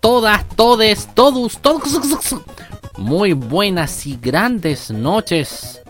todas, todes, todos, todos muy buenas y grandes noches.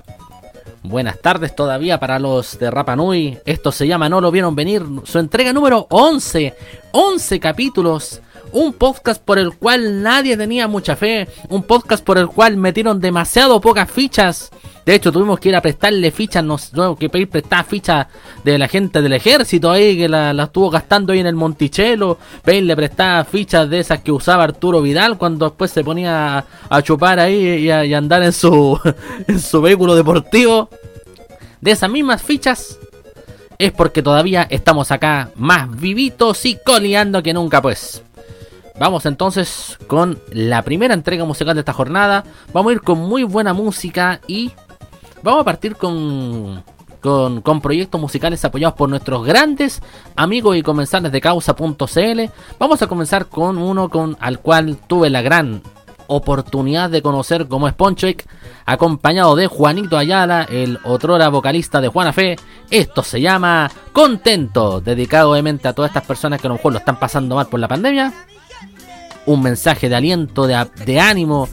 Buenas tardes todavía para los de Rapa Nui. Esto se llama No lo vieron venir. Su entrega número 11. 11 capítulos. Un podcast por el cual nadie tenía mucha fe. Un podcast por el cual metieron demasiado pocas fichas. De hecho, tuvimos que ir a prestarle fichas, nos tuvimos que pedir prestar fichas de la gente del ejército ahí que la, estuvo gastando ahí en el Monticello. Pedirle prestar fichas de esas que usaba Arturo Vidal cuando después se ponía a, chupar ahí y, a, andar en su, en su vehículo deportivo. De esas mismas fichas es porque todavía estamos acá más vivitos y coleando que nunca, pues. Vamos entonces con la primera entrega musical de esta jornada. Vamos a ir con muy buena música y Vamos a partir con, con, proyectos musicales apoyados por nuestros grandes amigos y comensales de causa.cl. Vamos a comenzar con uno con al cual tuve la gran oportunidad de conocer como es Ponchoek, acompañado de Juanito Ayala, el otrora vocalista de Juana Fe. Esto se llama Contento, dedicado obviamente a todas estas personas que a lo mejor lo están pasando mal por la pandemia. Un mensaje de aliento, de, de ánimo,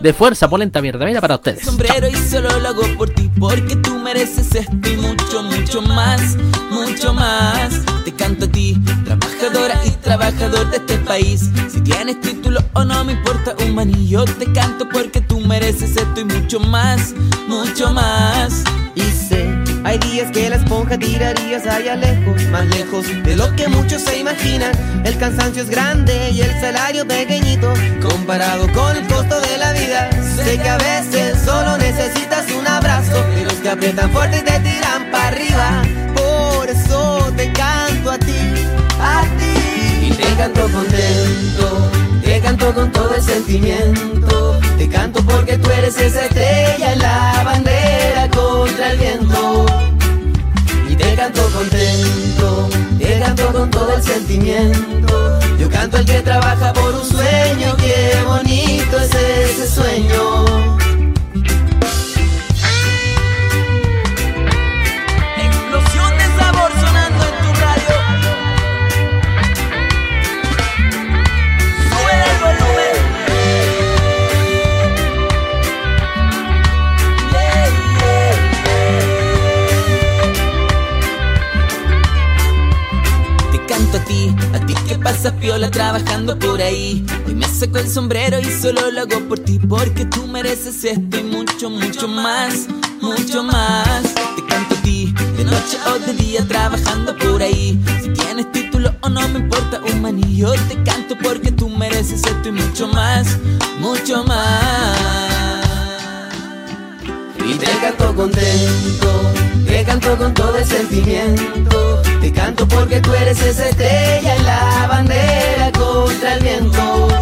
de fuerza, polenta mierda. Mira para ustedes. Sombrero y solo lo hago por ti, porque tú mereces esto y mucho, mucho más, mucho más. Te canto a ti, trabajadora y trabajador de este país. Si tienes título o no me importa un manillo, te canto porque tú mereces esto y mucho más, mucho más. Y sé, hay días que la esponja tirarías allá lejos, más lejos de lo que muchos se imaginan. El cansancio es grande y el salario pequeñito, comparado con el costo de la vida. Sé que a veces solo necesitas un abrazo de los que aprietan fuerte te tiran para arriba. Por eso te canto a ti, a ti. Y te canto contento, te canto con todo el sentimiento. Te canto porque tú eres esa estrella en la bandera con todo el sentimiento. Yo canto al que trabaja por un sueño, qué bonito es ese sueño. Saco el sombrero y solo lo hago por ti, porque tú mereces esto y mucho, mucho más, mucho más. Te canto a ti, de noche o de día trabajando por ahí. Si tienes título o no me importa un manillo, te canto porque tú mereces esto y mucho más, mucho más. Y te canto contento, te canto con todo el sentimiento. Te canto porque tú eres esa estrella en la bandera contra el viento.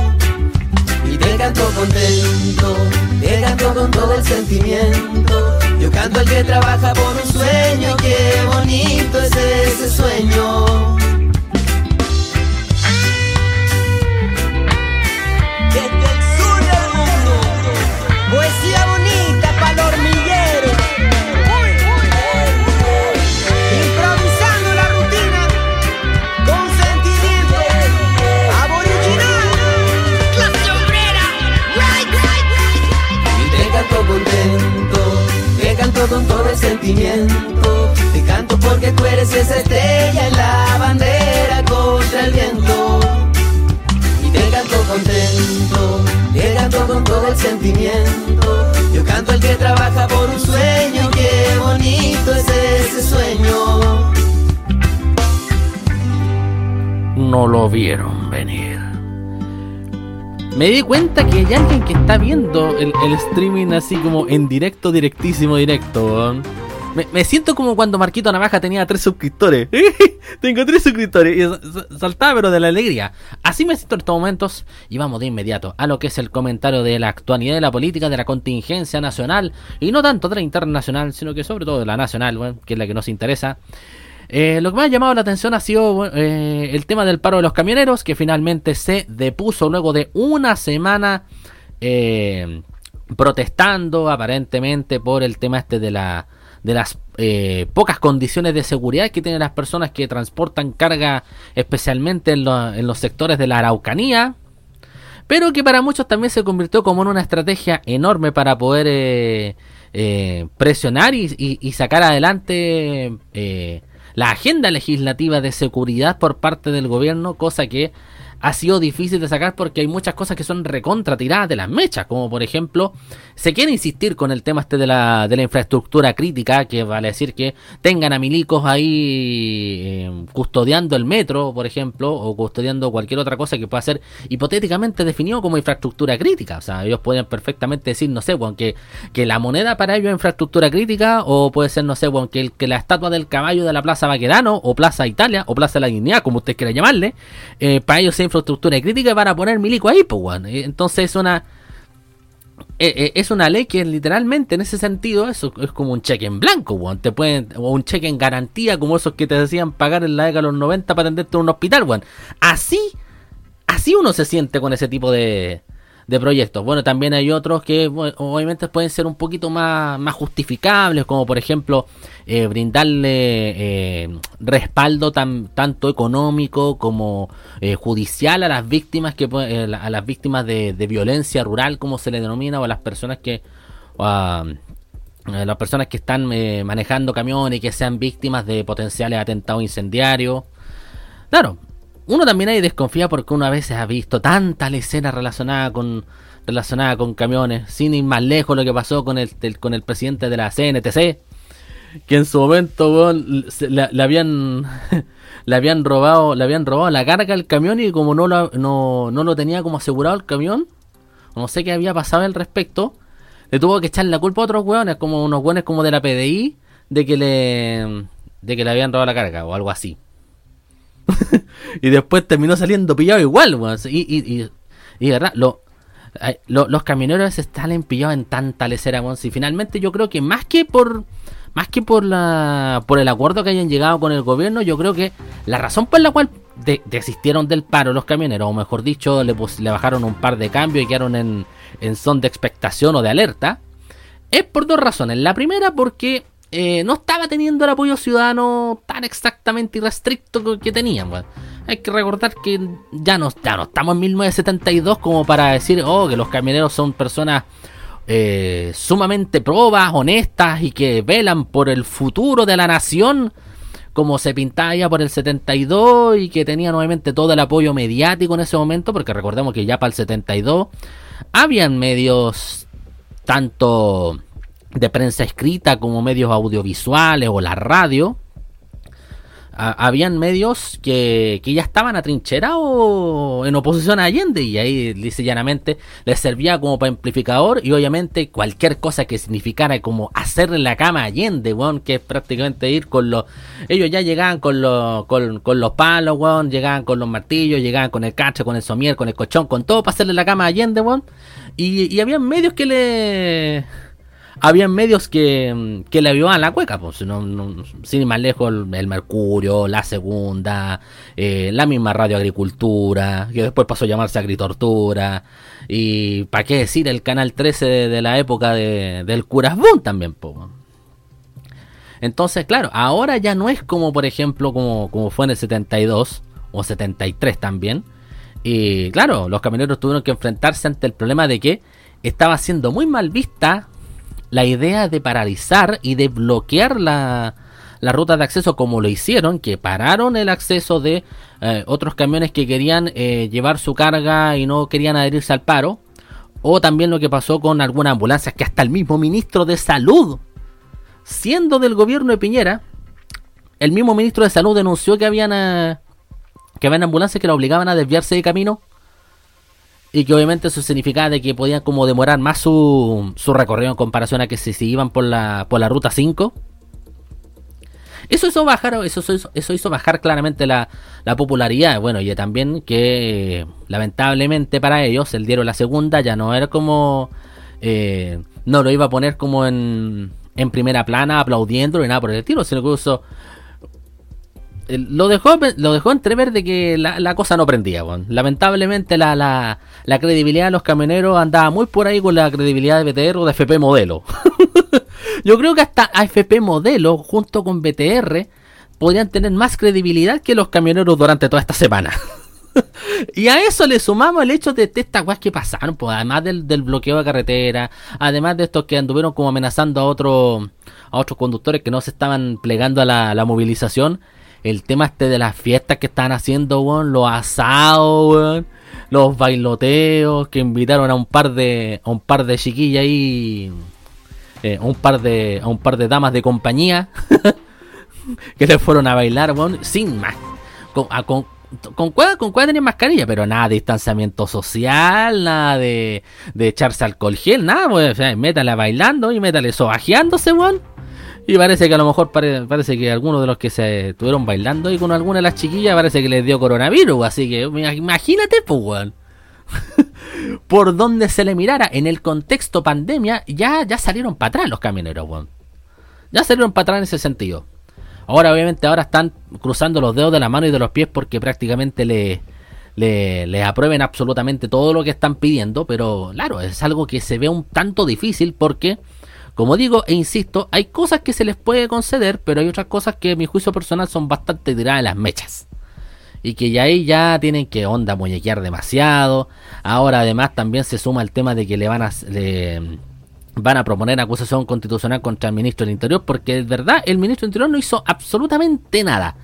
Canto contento, te canto con todo el sentimiento. Yo canto al que trabaja por un sueño, qué bonito es ese sueño. Con todo el sentimiento. Te canto porque tú eres esa estrella en la bandera contra el viento. Y te canto contento, te canto con todo el sentimiento. Yo canto al que trabaja por un sueño, qué bonito es ese sueño. No lo vieron venir. Me di cuenta que hay alguien que está viendo el, streaming así como en directo, directísimo, directo, Me, siento como cuando Marquito Navaja tenía tres suscriptores. Tengo tres suscriptores. Y saltaba, pero de la alegría. Así me siento en estos momentos. Y vamos de inmediato a lo que es el comentario de la actualidad de la política, de la contingencia nacional. Y no tanto de la internacional, sino que sobre todo de la nacional, que es la que nos interesa. Eh, lo que me ha llamado la atención ha sido eh, el tema del paro de los camioneros, que finalmente se depuso luego de una semana eh, protestando aparentemente por el tema este de la de las pocas condiciones de seguridad que tienen las personas que transportan carga especialmente en, los sectores de la Araucanía pero que para muchos también se convirtió como en una estrategia enorme para poder presionar y, sacar adelante la agenda legislativa de seguridad por parte del gobierno, cosa que ha sido difícil de sacar porque hay muchas cosas que son recontra tiradas de las mechas, como por ejemplo, se quiere insistir con el tema este de la, de la infraestructura crítica, que vale decir que tengan a milicos ahí eh, custodiando el metro, por ejemplo, o custodiando cualquier otra cosa que pueda ser hipotéticamente definido como infraestructura crítica. O sea, ellos pueden perfectamente decir, no sé, bueno, que, la moneda para ellos es infraestructura crítica, o puede ser, no sé, bueno, que, el, que la estatua del caballo de la Plaza Baquedano, o Plaza Italia, o Plaza de la Dignidad, como usted quiera llamarle, eh, para ellos es infraestructura crítica para poner milico ahí, pues, Entonces es una. Eh, eh, es una ley que literalmente en ese sentido eso es como un cheque en blanco, te pueden, o un cheque en garantía como esos que te decían pagar en la década de los 90 para atenderte en un hospital, Así, así uno se siente con ese tipo de, de proyectos. Bueno, también hay otros que obviamente pueden ser un poquito más, más justificables, como por ejemplo eh, brindarle eh, respaldo tan, tanto económico como eh, judicial a las víctimas que a las víctimas de, violencia rural, como se le denomina, o a las personas que a las personas que están manejando camiones y que sean víctimas de potenciales atentados incendiarios. Claro, uno también ahí desconfía porque uno a veces ha visto tanta escena relacionada con con camiones, sin ir más lejos lo que pasó con el, con el presidente de la CNTC, que en su momento habían le habían robado le habían robado la carga del camión y como no lo, no, lo tenía como asegurado el camión, no sé qué había pasado al respecto, le tuvo que echar la culpa a otros hueones, como unos hueones como de la PDI, de que le de que le habían robado la carga o algo así. y después terminó saliendo pillado igual, Y, y, y, verdad, lo, los camioneros están pillados en tanta lecera, Y finalmente yo creo que más que por más que por la por el acuerdo que hayan llegado con el gobierno, yo creo que la razón por la cual desistieron del paro los camioneros, o mejor dicho, le, le bajaron un par de cambios y quedaron en, en son de expectación o de alerta, es por dos razones. La primera porque eh, no estaba teniendo el apoyo ciudadano tan exactamente irrestricto que tenían. Hay que recordar que ya no, ya no estamos en 1972 como para decir, oh, que los camioneros son personas eh, sumamente probas, honestas y que velan por el futuro de la nación, como se pintaba ya por el 72 y que tenía nuevamente todo el apoyo mediático en ese momento, porque recordemos que ya para el 72 habían medios tanto de prensa escrita como medios audiovisuales o la radio, habían medios que, que, ya estaban atrincherados en oposición a Allende y ahí dice llanamente les servía como para amplificador y obviamente cualquier cosa que significara como hacerle la cama a Allende, weón, que es prácticamente ir con los... Ellos ya llegaban con los, con, los palos, weón, llegaban con los martillos, llegaban con el cacho, con el somier, con el colchón, con todo para hacerle la cama a Allende, weón. Y, y habían medios que le había medios que, que le ayudaban la cueca, pues, sin ir más lejos, el, Mercurio, la Segunda, eh, la misma Radio Agricultura, que después pasó a llamarse Agritortura, y para qué decir el Canal 13 de, la época de, del Curasbón también, pues. Entonces, claro, ahora ya no es como, por ejemplo, como, como fue en el 72 o 73 también. Y claro, los camioneros tuvieron que enfrentarse ante el problema de que estaba siendo muy mal vista la idea de paralizar y de bloquear la, la ruta de acceso como lo hicieron, que pararon el acceso de eh, otros camiones que querían eh, llevar su carga y no querían adherirse al paro, o también lo que pasó con algunas ambulancias que hasta el mismo ministro de salud, siendo del gobierno de Piñera, el mismo ministro de salud denunció que habían eh, que habían ambulancias que la obligaban a desviarse de camino y que obviamente eso significaba de que podían como demorar más su, su recorrido en comparación a que si se iban por la, por la ruta 5. Eso hizo bajar, eso, eso, hizo bajar claramente la, la, popularidad. Bueno, y también que lamentablemente para ellos el diario La Segunda ya no era como... Eh, no lo iba a poner como en, en primera plana aplaudiendo ni nada por el estilo, sino que usó lo dejó lo dejó entrever de que la, cosa no prendía. Lamentablemente la, la, la, credibilidad de los camioneros andaba muy por ahí con la credibilidad de BTR o de FP Modelo. Yo creo que hasta AFP Modelo junto con BTR podrían tener más credibilidad que los camioneros durante toda esta semana. y a eso le sumamos el hecho de, estas cosas que pasaron, pues además del, bloqueo de carretera, además de estos que anduvieron como amenazando a otros a otros conductores que no se estaban plegando a la movilización el tema este de las fiestas que están haciendo, weón, los asados, weón, los bailoteos, que invitaron a un par de, a un par de chiquillas ahí, eh, a un par de, a un par de damas de compañía, que le fueron a bailar, weón, sin más, con, a, con, con con mascarilla, pero nada de distanciamiento social, nada de, echarse alcohol gel, nada, weón. Métale bailando y métale sobajeándose, weón. Y parece que a lo mejor parece que algunos de los que se estuvieron bailando y con alguna de las chiquillas parece que les dio coronavirus. Así que imagínate, pues, Por donde se le mirara en el contexto pandemia, ya, ya salieron para atrás los camioneros, weón. Ya salieron para atrás en ese sentido. Ahora, obviamente, ahora están cruzando los dedos de la mano y de los pies porque prácticamente le, le, le, aprueben absolutamente todo lo que están pidiendo. Pero claro, es algo que se ve un tanto difícil porque como digo e insisto, hay cosas que se les puede conceder, pero hay otras cosas que a mi juicio personal son bastante tiradas las mechas. Y que ya ahí ya tienen que onda muñequear demasiado. Ahora además también se suma el tema de que le van a... van a proponer acusación constitucional contra el ministro del Interior porque es verdad, el ministro del Interior no hizo absolutamente nada.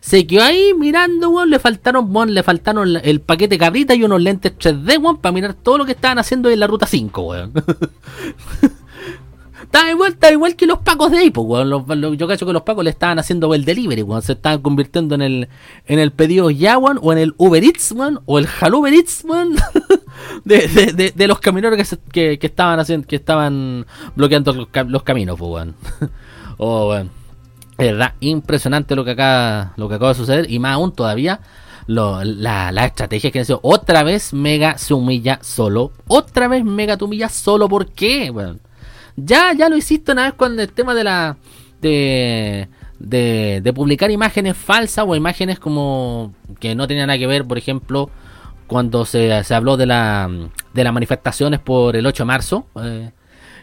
Se quedó ahí mirando, weón, le faltaron, le faltaron el, paquete cabrita y unos lentes 3D, weón, para mirar todo lo que estaban haciendo en la ruta 5, weón. Está igual, está igual que los pacos de ahí, pues, weón. yo cacho que los pacos le estaban haciendo el delivery, weón. Se estaban convirtiendo en el, en el pedido ya, weón, o en el Uber Eats, weón, o el Halo Uber Eats, weón. de, de, de, los camioneros que, que, estaban haciendo, que estaban bloqueando los, caminos, pues, weón. oh, weón. Es verdad, impresionante lo que acá, lo que acaba de suceder, y más aún todavía. la, la, estrategia que ha otra vez Mega se humilla solo. Otra vez Mega te humilla solo. ¿Por qué? Weón? Ya, ya lo hiciste una vez con el tema de la. de. de, publicar imágenes falsas o imágenes como. que no tenían nada que ver, por ejemplo, cuando se, se habló de la. de las manifestaciones por el 8 de marzo. Eh,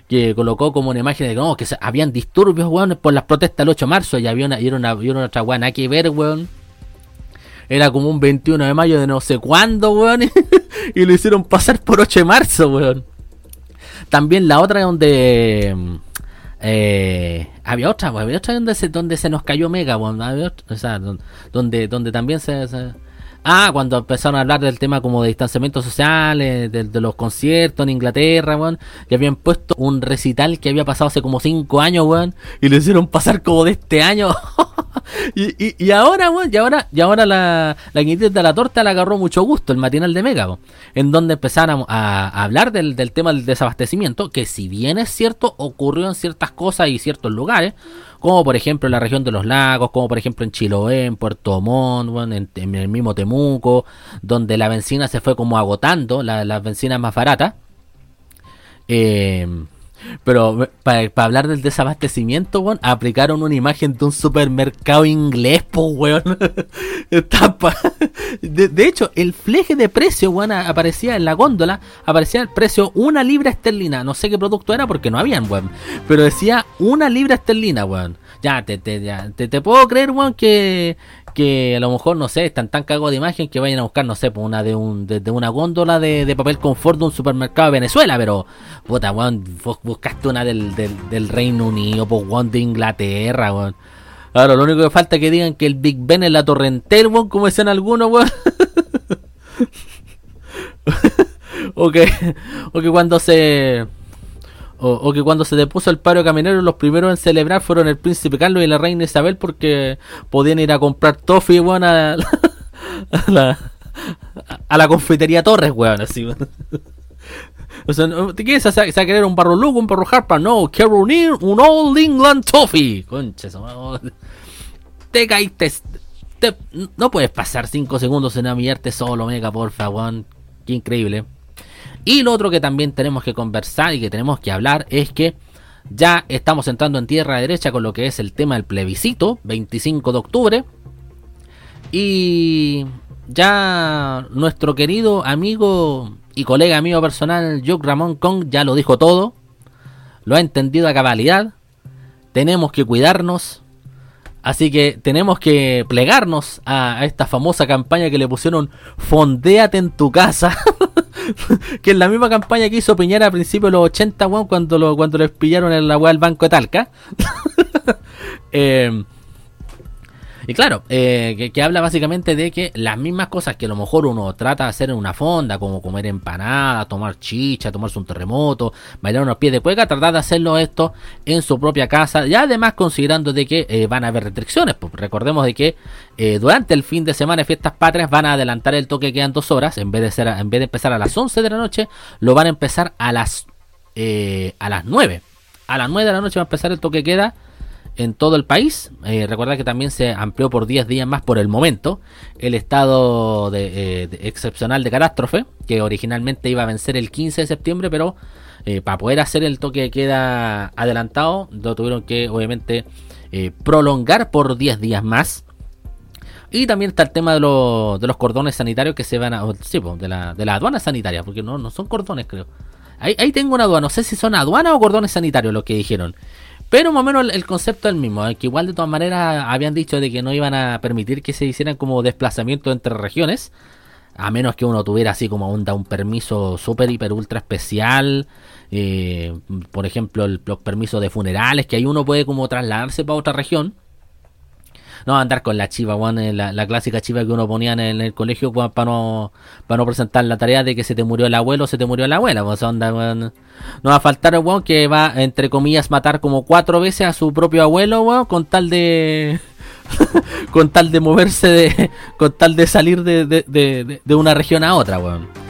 que colocó como una imagen de que, que habían disturbios, weón, por las protestas del 8 de marzo y había una, y era una, y otra weón, nada que ver, weón. Era como un 21 de mayo de no sé cuándo, weón. y lo hicieron pasar por 8 de marzo, weón. También la otra donde... Eh, había otra, había otra donde se, donde se nos cayó Mega, o sea, donde, donde también se, Ah, cuando empezaron a hablar del tema como de distanciamiento social, de, los conciertos en Inglaterra, weón, y habían puesto un recital que había pasado hace como 5 años, weón, y lo hicieron pasar como de este año. y, y, ahora, weón, y ahora, y ahora la, la de la torta le agarró mucho gusto, el matinal de Mega, en donde empezaron a, hablar del, del tema del desabastecimiento, que si bien es cierto, ocurrió en ciertas cosas y ciertos lugares, como por ejemplo en la región de los lagos, como por ejemplo en Chiloé, en Puerto Montt, en, el mismo Temuco, donde la benzina se fue como agotando, la, las bencinas más baratas. Eh, pero para hablar del desabastecimiento, weón, aplicaron una imagen de un supermercado inglés, po, weón. de, hecho, el fleje de precio, weón, aparecía en la góndola, aparecía el precio una libra esterlina. No sé qué producto era porque no habían, weón. Pero decía una libra esterlina, weón. Ya, te, te, ya, te, te puedo creer, weón, que, que a lo mejor, no sé, están tan cagados de imagen que vayan a buscar, no sé, pues una de un de, una góndola de, papel confort de un supermercado de Venezuela, pero puta, weón, buscaste una del, del, Reino Unido, pues weón, de Inglaterra, weón. Ahora, lo único que falta es que digan que el Big Ben es la Torrentel, weón, como decían algunos, weón. o, que, o que cuando se o, que cuando se depuso el paro caminero, los primeros en celebrar fueron el príncipe Carlos y la reina Isabel porque podían ir a comprar toffee, weón, a, la, a la confitería Torres, weón, así, O sea, ¿te quieres hacer, querer un barro Lugo, un barro Harpa? No, quiero unir un Old England Toffee. Concha, te caíste. no puedes pasar 5 segundos en amillarte solo, mega, por favor. Qué increíble. Y lo otro que también tenemos que conversar y que tenemos que hablar es que ya estamos entrando en tierra derecha con lo que es el tema del plebiscito, 25 de octubre. Y ya nuestro querido amigo y colega mío personal, Jock Ramón Kong, ya lo dijo todo. Lo ha entendido a cabalidad. Tenemos que cuidarnos. Así que tenemos que plegarnos a, esta famosa campaña que le pusieron Fondéate en tu casa. que es la misma campaña que hizo Piñera a principios de los 80, cuando, lo, cuando les pillaron en la web del Banco de Talca. eh, y claro, eh, que, habla básicamente de que las mismas cosas que a lo mejor uno trata de hacer en una fonda, como comer empanada, tomar chicha, tomarse un terremoto, bailar unos pies de cueca, tratar de hacerlo esto en su propia casa. Y además considerando de que eh, van a haber restricciones. Pues recordemos de que eh, durante el fin de semana fiestas patrias van a adelantar el toque que quedan dos horas. En vez de ser, en vez de empezar a las 11 de la noche, lo van a empezar a las, a las 9. A las 9 de la noche va a empezar el toque queda en todo el país. Eh, que también se amplió por 10 días más por el momento el estado de, eh, excepcional de catástrofe, que originalmente iba a vencer el 15 de septiembre, pero eh, para poder hacer el toque de queda adelantado, lo tuvieron que obviamente prolongar por 10 días más. Y también está el tema de, de los cordones sanitarios que se van a... Sí, de la, de la aduana sanitaria, porque no, no son cordones creo. Ahí, ahí tengo una aduana, no sé si son aduanas o cordones sanitarios lo que dijeron. Pero más o menos el, concepto es el mismo, que igual de todas maneras habían dicho de que no iban a permitir que se hicieran como desplazamientos entre regiones, a menos que uno tuviera así como onda un permiso súper, hiper, ultra especial, eh, por ejemplo los permisos de funerales, que ahí uno puede como trasladarse para otra región. No, andar con la chiva, eh, la, clásica chiva que uno ponía en el, colegio para no, para no presentar la tarea de que se te murió el abuelo o se te murió la abuela. Pues No va a faltar el que va, entre comillas, matar como cuatro veces a su propio abuelo, con tal de. con tal de moverse de. con tal de salir de, de una región a otra, weón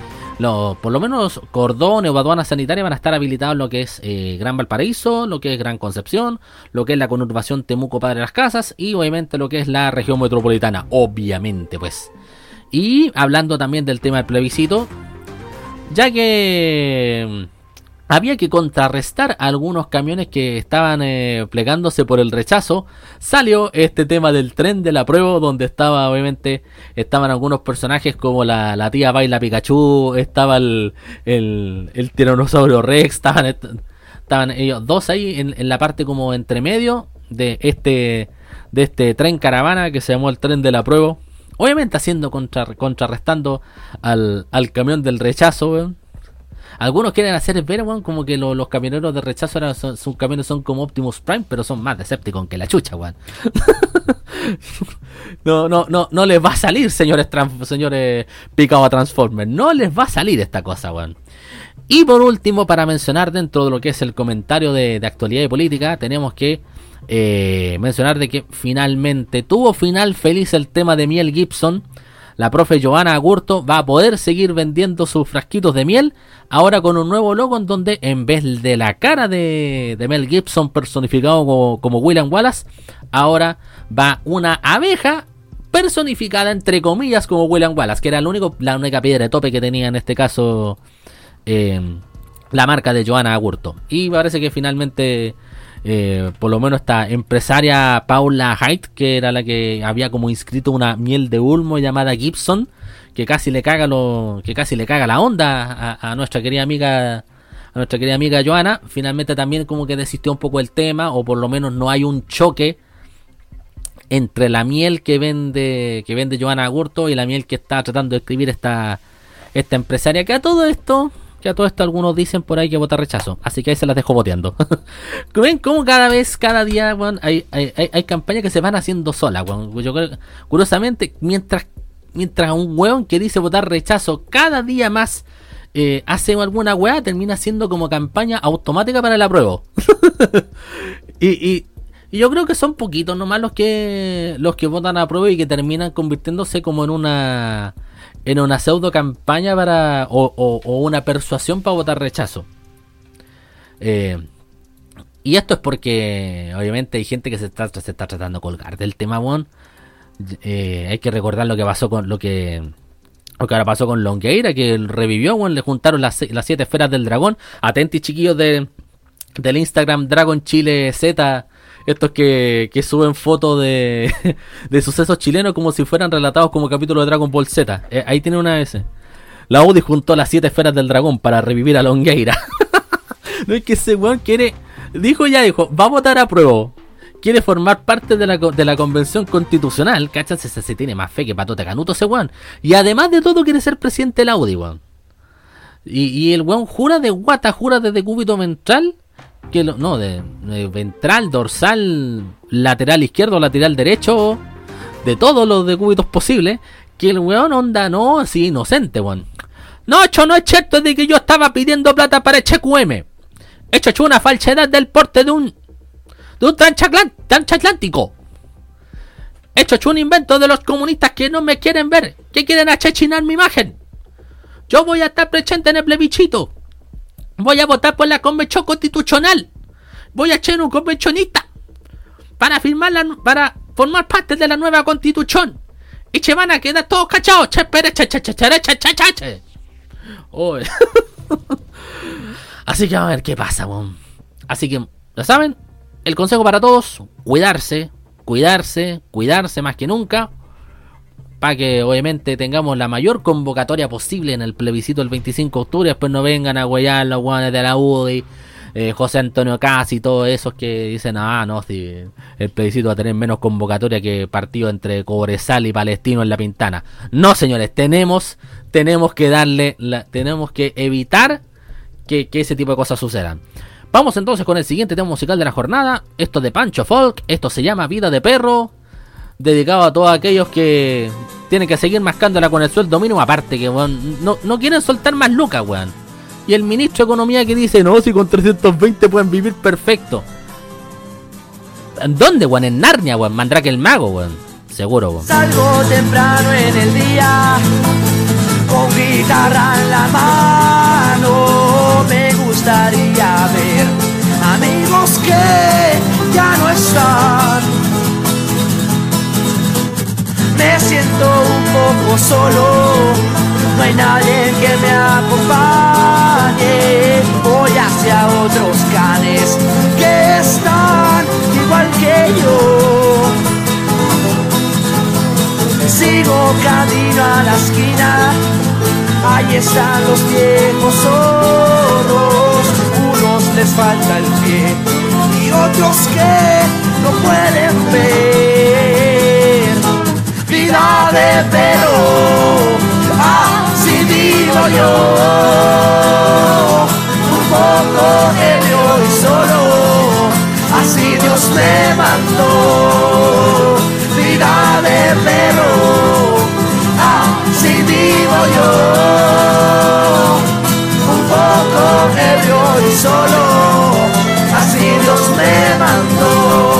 por lo menos cordones o aduanas sanitarias van a estar habilitados lo que es eh, Gran Valparaíso, lo que es Gran Concepción, lo que es la conurbación Temuco Padre Las Casas y obviamente lo que es la región metropolitana, obviamente pues. Y hablando también del tema del plebiscito, ya que había que contrarrestar algunos camiones que estaban eh, plegándose por el rechazo. Salió este tema del tren de la prueba, donde estaba, obviamente, estaban algunos personajes como la, tía Baila Pikachu, estaba el, el, tiranosaurio Rex, estaban, ellos dos ahí en, la parte como entre medio de este, de este tren caravana que se llamó el tren de la prueba. Obviamente haciendo contrarrestando al, al camión del rechazo, algunos quieren hacer ver, weón, como que los camioneros de rechazo son, sus camiones son como Optimus Prime, pero son más Decepticon que la chucha, weón. no, no, no, no les va a salir, señores, señores picado a Transformers. No les va a salir esta cosa, weón. Y por último, para mencionar dentro de lo que es el comentario de, actualidad y política, tenemos que eh, mencionar de que finalmente tuvo final feliz el tema de Miel Gibson la profe Joana Agurto va a poder seguir vendiendo sus frasquitos de miel, ahora con un nuevo logo en donde en vez de la cara de, Mel Gibson personificado como, William Wallace, ahora va una abeja personificada entre comillas como William Wallace, que era único, la única piedra de tope que tenía en este caso eh, la marca de Joana Agurto. Y parece que finalmente eh, por lo menos esta empresaria Paula Haidt, que era la que había como inscrito una miel de ulmo llamada Gibson, que casi le caga lo, que casi le caga la onda a, nuestra querida amiga, a nuestra querida amiga Joana, finalmente también como que desistió un poco el tema, o por lo menos no hay un choque entre la miel que vende, que vende Joana Agurto y la miel que está tratando de escribir esta, esta empresaria, que a todo esto que a todo esto algunos dicen por ahí que vota rechazo. Así que ahí se las dejo boteando. ¿Ven cómo cada vez, cada día, hay, hay, campañas que se van haciendo solas, curiosamente, mientras, mientras un weón que dice votar rechazo cada día más eh, hace alguna weá, termina siendo como campaña automática para el apruebo. y, y, y, yo creo que son poquitos nomás los que los que votan a prueba y que terminan convirtiéndose como en una en una pseudo campaña para o, una persuasión para votar rechazo. Eh, Y esto es porque, obviamente, hay gente que se está, se está tratando de colgar del tema, weón. Eh, hay que recordar lo que pasó con lo que lo que ahora pasó con Longueira, que revivió, weón. Le juntaron las, las siete esferas del dragón. Atenti, chiquillos, de, del Instagram Dragon Chile Z. Estos que, que suben fotos de, de sucesos chilenos como si fueran relatados como capítulo de Dragon Ball Z. Eh, ahí tiene una vez. La UDI juntó las siete esferas del dragón para revivir a Longueira. no es que ese weón quiere. Dijo ya, dijo, va a votar a prueba. Quiere formar parte de la, de la convención constitucional. ¿Cachai? Se, se, tiene más fe que patote canuto ese weón. Y además de todo, quiere ser presidente del Audi, weón. Y, y el weón jura de guata, jura de decúbito ventral. Que lo, no, de, ventral, dorsal, lateral izquierdo, lateral derecho. De todos los decúbitos posibles. Que el weón onda, no, así inocente, weón. No, hecho, no es cierto de que yo estaba pidiendo plata para HQM. Hecho, hecho una falsedad del porte de un. de un transatlántico. Hecho, hecho un invento de los comunistas que no me quieren ver, que quieren achechinar mi imagen. Yo voy a estar presente en el plebiscito. Voy a votar por la convención constitucional. Voy a ser un convencionista para firmar la, para formar parte de la nueva constitución. Y se van a quedar todos cachados. Oh. Así que a ver qué pasa, bon. Así que, ¿lo saben? El consejo para todos, cuidarse, cuidarse, cuidarse más que nunca. Para que obviamente tengamos la mayor convocatoria posible en el plebiscito del 25 de octubre. Después no vengan a huellar los guanes de la UDI. Eh, José Antonio Casi y todos esos que dicen, ah, no, el plebiscito va a tener menos convocatoria que partido entre Cobresal y Palestino en la Pintana. No, señores, tenemos, tenemos que darle, la, tenemos que evitar que, que, ese tipo de cosas sucedan. Vamos entonces con el siguiente tema musical de la jornada. Esto de Pancho Folk, esto se llama Vida de Perro, dedicado a todos aquellos que tienen que seguir mascándola con el sueldo mínimo, aparte que weón, no, no quieren soltar más lucas, weón. Y el ministro de Economía que dice, no, si con 320 pueden vivir perfecto. ¿En dónde, weón? En Narnia, weón. Mandrake el mago, weón. Seguro, weón. Salgo temprano en el día, con guitarra en la mano. Me gustaría ver poco solo, no hay nadie que me acompañe. Voy hacia otros canes que están igual que yo. Sigo camino a la esquina, ahí están los viejos zorros. Unos les falta el pie y otros que no pueden ver. Vida de así vivo yo. Un poco ebrio y solo, así Dios me mandó. Vida de perro, así vivo yo. Un poco ebrio y solo, así Dios me mandó.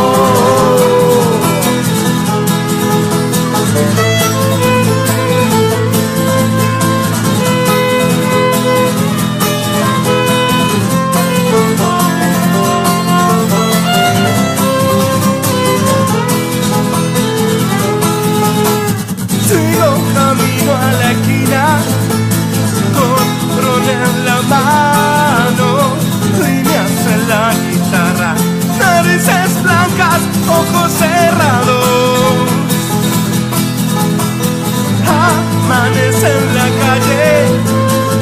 en la calle,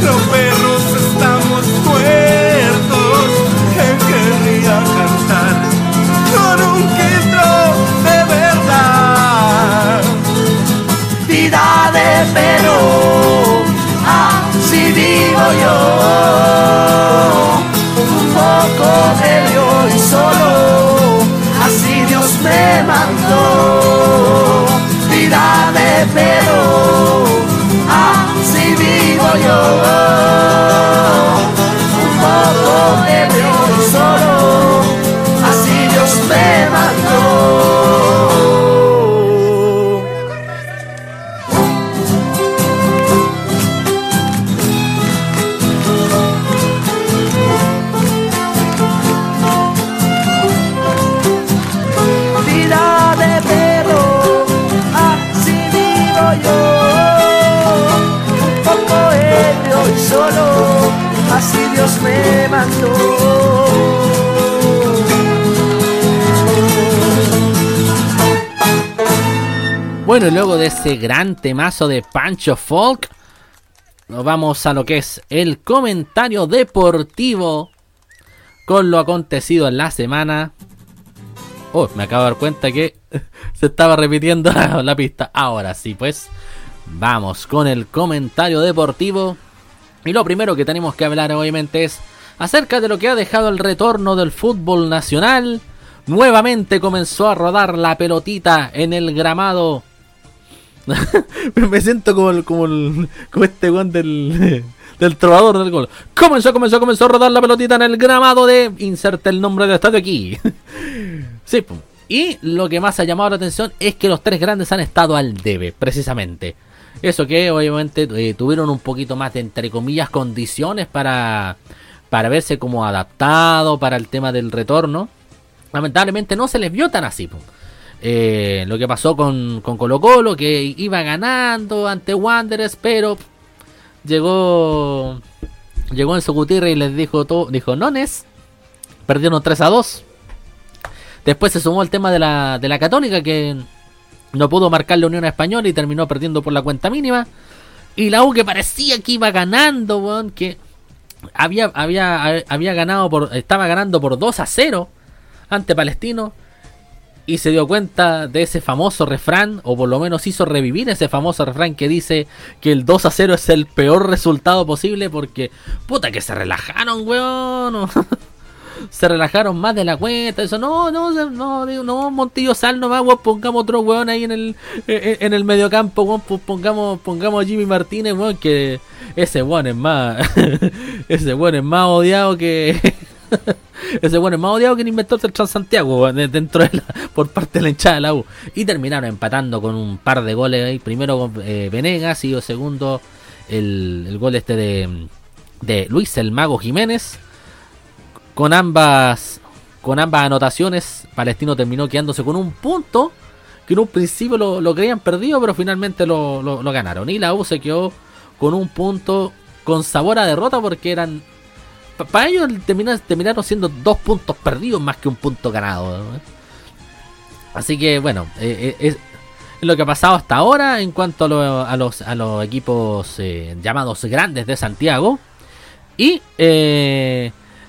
los perros estamos muertos. Él querría cantar con un grito de verdad. Vida de Perú, así vivo yo, un poco de león y sol. your own. Bueno, luego de ese gran temazo de Pancho Folk, nos vamos a lo que es el comentario deportivo con lo acontecido en la semana. Oh, me acabo de dar cuenta que se estaba repitiendo la, la pista. Ahora sí, pues vamos con el comentario deportivo. Y lo primero que tenemos que hablar obviamente es acerca de lo que ha dejado el retorno del fútbol nacional. Nuevamente comenzó a rodar la pelotita en el gramado me siento como, el, como, el, como este weón del, del trovador del gol. Comenzó, comenzó, comenzó a rodar la pelotita en el gramado de. Inserte el nombre del estadio aquí. sí, y lo que más ha llamado la atención es que los tres grandes han estado al debe, precisamente. Eso que obviamente eh, tuvieron un poquito más de, entre comillas, condiciones para, para verse como adaptado para el tema del retorno. Lamentablemente no se les vio tan así. Eh, lo que pasó con, con, Colo Colo, que iba ganando ante Wanderers, pero llegó llegó en su Gutiérrez y les dijo todo, dijo nones, perdieron 3 a 2. Después se sumó el tema de la, de la Católica, que no pudo marcar la Unión Española y terminó perdiendo por la cuenta mínima. Y la U que parecía que iba ganando, que había, había, había ganado por, estaba ganando por 2 a 0 ante Palestino y se dio cuenta de ese famoso refrán, o por lo menos hizo revivir ese famoso refrán que dice que el 2 a 0 es el peor resultado posible porque, puta, que se relajaron, weón. se relajaron más de la cuenta. Eso, no, no, no, no, Montillo Sal nomás, weón, pongamos otro weón ahí en el, en el mediocampo, weón, pues pongamos, pongamos a Jimmy Martínez, weón, que ese weón es más, ese weón es más odiado que... Ese bueno es más odiado que el inventor del Transantiago dentro de por parte de la hinchada de la U. Y terminaron empatando con un par de goles ahí. Primero eh, Venegas y segundo el, gol este de, de Luis el Mago Jiménez. Con ambas, con ambas anotaciones, Palestino terminó quedándose con un punto que en un principio lo, creían perdido, pero finalmente lo, lo, ganaron. Y la U se quedó con un punto con sabor a derrota porque eran para ellos terminaron, siendo dos puntos perdidos más que un punto ganado. Así que bueno, eh, eh, es lo que ha pasado hasta ahora en cuanto a, los, equipos eh, llamados grandes de Santiago. Y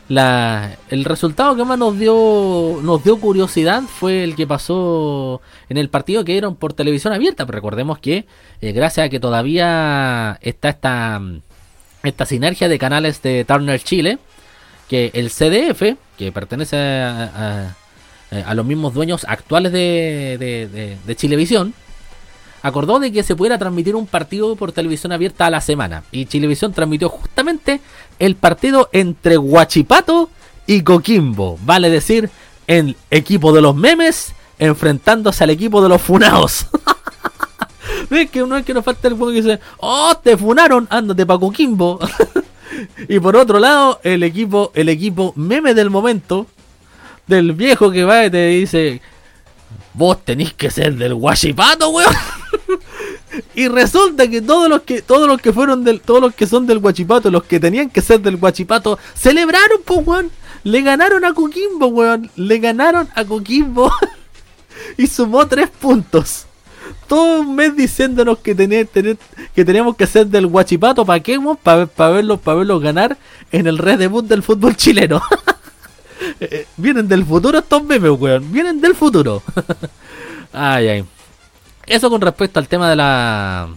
la, el resultado que más nos dio, nos dio curiosidad fue el que pasó en el partido que dieron por televisión abierta. Pero recordemos que gracias a que todavía está esta esta sinergia de canales de Turner Chile, que el CDF, que pertenece a, los mismos dueños actuales de, de, Chilevisión, acordó de que se pudiera transmitir un partido por televisión abierta a la semana. Y Chilevisión transmitió justamente el partido entre Guachipato y Coquimbo. Vale decir, el equipo de los memes enfrentándose al equipo de los funados. ¿Ves que no es que nos falta el juego que dice, oh, te funaron, ándate pa' Coquimbo. y por otro lado, el equipo, el equipo meme del momento, del viejo que va y te dice, vos tenés que ser del guachipato, weón. y resulta que todos los que todos los que fueron del todos los que son del guachipato, los que tenían que ser del guachipato, celebraron, pues, weón. Le ganaron a Coquimbo, weón. Le ganaron a Coquimbo. y sumó tres puntos todo un mes diciéndonos que, tener, que tenemos que ser del guachipato para qué, para verlos, para verlos ganar en el red debut del fútbol chileno. Eh, eh, vienen del futuro estos memes, weón. Vienen del futuro. ay, ay. Eso con respecto al tema de la.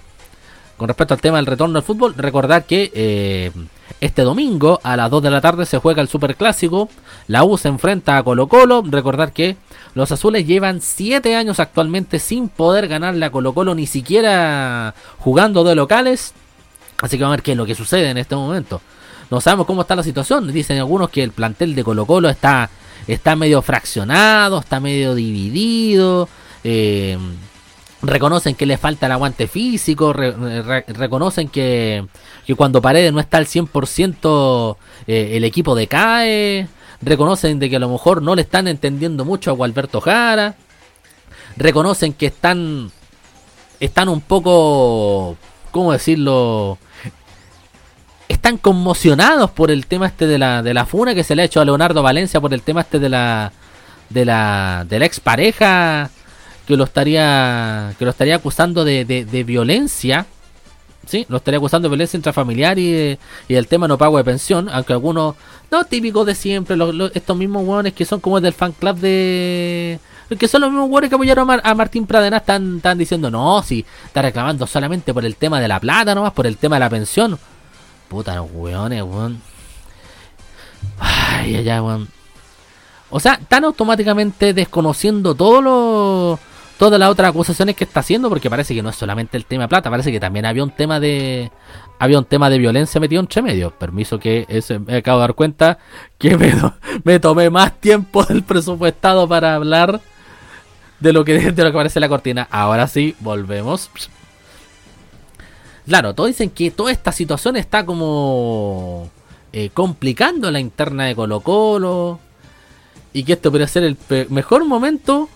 Con respecto al tema del retorno al fútbol, recordar que eh, este domingo a las 2 de la tarde se juega el Super Clásico. La U se enfrenta a Colo Colo. Recordar que los azules llevan 7 años actualmente sin poder ganarle a Colo Colo ni siquiera jugando de locales. Así que vamos a ver qué es lo que sucede en este momento. No sabemos cómo está la situación. Dicen algunos que el plantel de Colo Colo está, está medio fraccionado, está medio dividido. Eh, reconocen que le falta el aguante físico, reconocen que, que, cuando Paredes no está al 100% eh, el equipo decae reconocen de que a lo mejor no le están entendiendo mucho a Gualberto Jara, reconocen que están están un poco, ¿cómo decirlo? están conmocionados por el tema este de la, de la funa que se le ha hecho a Leonardo Valencia por el tema este de la de la de la expareja que lo estaría que lo estaría acusando de, de, violencia sí lo estaría acusando de violencia intrafamiliar y, y el tema no pago de pensión aunque algunos no típicos de siempre estos mismos hueones que son como del fan club de que son los mismos hueones que apoyaron a, Martín Pradena están, están diciendo no si está reclamando solamente por el tema de la plata nomás por el tema de la pensión puta los hueones weón ay ay, weón o sea, tan automáticamente desconociendo todo lo, todas las otras acusaciones que está haciendo, porque parece que no es solamente el tema plata, parece que también había un tema de había un tema de violencia metido entre medio. Permiso que ese, me acabo de dar cuenta que me, me tomé más tiempo del presupuestado para hablar de lo que de lo que parece la cortina. Ahora sí, volvemos. Claro, todos dicen que toda esta situación está como eh, complicando la interna de Colo Colo y que esto podría ser el mejor momento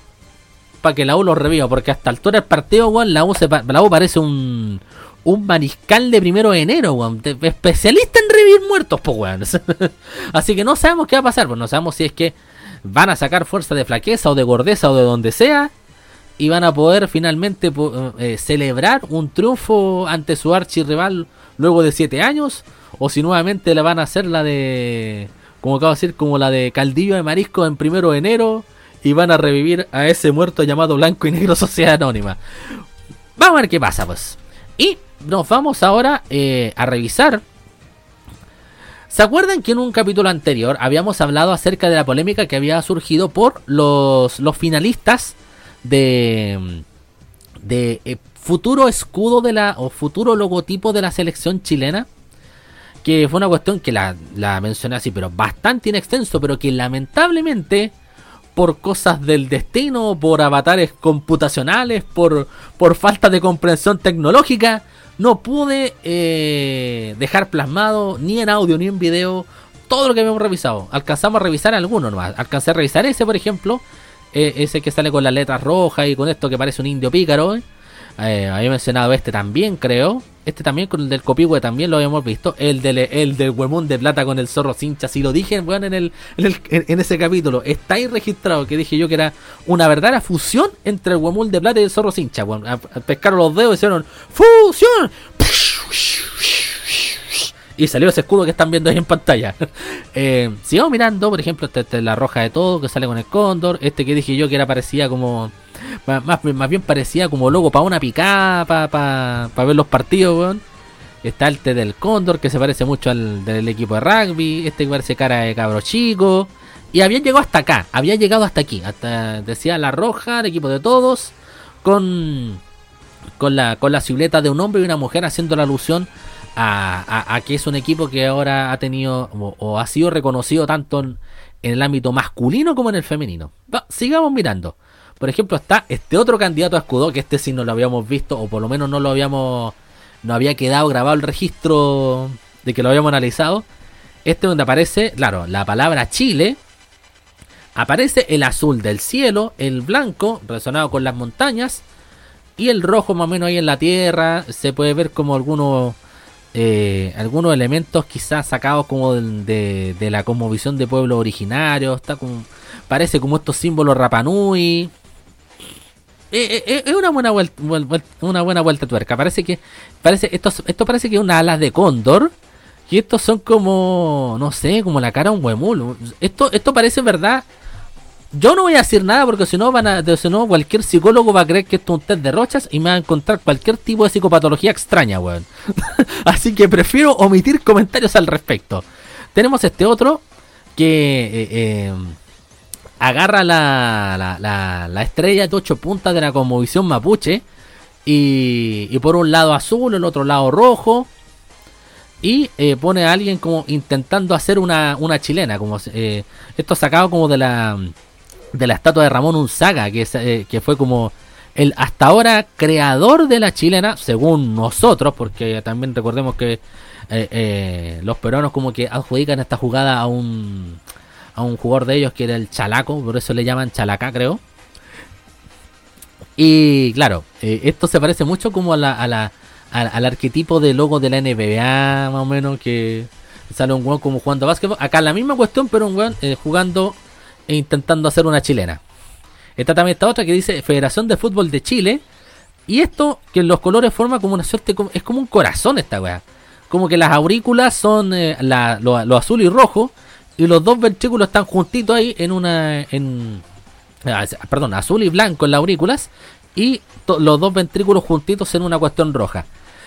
que la U lo reviva, porque hasta altura del partido, weón, la U, la U parece un, un mariscal de primero de enero, weón, especialista en revivir muertos, pues. Así que no sabemos qué va a pasar, pues no sabemos si es que van a sacar fuerza de flaqueza o de gordeza o de donde sea y van a poder finalmente eh, celebrar un triunfo ante su archirrival luego de siete años o si nuevamente le van a hacer la de como acabo de decir, como la de Caldillo de Marisco en primero de enero. Y van a revivir a ese muerto llamado Blanco y Negro Sociedad Anónima. Vamos a ver qué pasa, pues. Y nos vamos ahora eh, a revisar. ¿Se acuerdan que en un capítulo anterior habíamos hablado acerca de la polémica que había surgido por los, los finalistas de, de eh, futuro escudo de la o futuro logotipo de la selección chilena? que fue una cuestión que la, mencioné así, pero bastante inextenso, pero que lamentablemente por cosas del destino, por avatares computacionales, por, por falta de comprensión tecnológica, no pude eh, dejar plasmado ni en audio ni en video todo lo que habíamos revisado. Alcanzamos a revisar algunos nomás. Alcancé a revisar ese, por ejemplo, eh, ese que sale con las letras rojas y con esto que parece un indio pícaro. Eh, había mencionado este también, creo. Este también con el del Copihue también lo habíamos visto. El del, el del huemón de plata con el zorro cincha. Si lo dije bueno, en, el, en, ese capítulo. Está ahí registrado que dije yo que era una verdadera fusión entre el huemón de plata y el zorro cincha. Bueno, pescaron los dedos y hicieron ¡Fusión! Y salió ese escudo que están viendo ahí en pantalla. eh, sigamos mirando, por ejemplo, esta, es la roja de todo que sale con el cóndor. Este que dije yo que era parecía como más, más, bien parecía como logo para una picada, para ver los partidos. Está el té del Cóndor, que se parece mucho al del equipo de rugby. Este que parece cara de cabro chico. Y habían llegado hasta acá, había llegado hasta aquí. Hasta decía la roja, el equipo de todos. Con, con, la, con la de un hombre y una mujer haciendo la alusión a, que es un equipo que ahora ha tenido o, ha sido reconocido tanto en, el ámbito masculino como en el femenino. sigamos mirando. Por ejemplo, está este otro candidato a escudo, que este sí no lo habíamos visto, o por lo menos no lo habíamos. No había quedado grabado el registro de que lo habíamos analizado. Este donde aparece, claro, la palabra Chile. Aparece el azul del cielo, el blanco relacionado con las montañas y el rojo más o menos ahí en la tierra. Se puede ver como algunos eh, algunos elementos quizás sacados como de, de, la conmovisión de pueblos originarios. Está como, parece como estos símbolos Rapanui. Eh, eh, es una buena vuelta, una buena vuelta tuerca. Parece que parece esto, esto parece que es una alas de cóndor y estos son como no sé, como la cara de un huemulo. Esto esto parece verdad. Yo no voy a decir nada porque si no van a si no cualquier psicólogo va a creer que esto es un test de rochas y me va a encontrar cualquier tipo de psicopatología extraña, weón. Así que prefiero omitir comentarios al respecto. Tenemos este otro que eh, agarra la, la, la, estrella de ocho puntas de la conmovisión mapuche. Y, y, por un lado azul, el otro lado rojo. Y eh, pone a alguien como intentando hacer una, una chilena. Como eh, esto sacado como de la de la estatua de Ramón Unzaga, que, eh, que fue como el hasta ahora creador de la chilena, según nosotros, porque también recordemos que los peruanos como que adjudican esta jugada a un a un jugador de ellos que era el Chalaco, por eso le llaman Chalaca, creo. Y claro, eh, esto se parece mucho como a la, a la, al, arquetipo de logo de la NBA, más o menos, que sale un weón como jugando básquetbol. Acá la misma cuestión, pero un weón eh, jugando e intentando hacer una chilena. Está también esta otra que dice Federación de Fútbol de Chile. Y esto, que los colores forma como una suerte, es como un corazón esta weá. Como que las aurículas son eh, la- lo azul y rojo. Y los dos ventrículos están juntitos ahí en una. En, ah, perdón, azul y blanco en las aurículas. Y los dos ventrículos juntitos en una cuestión roja.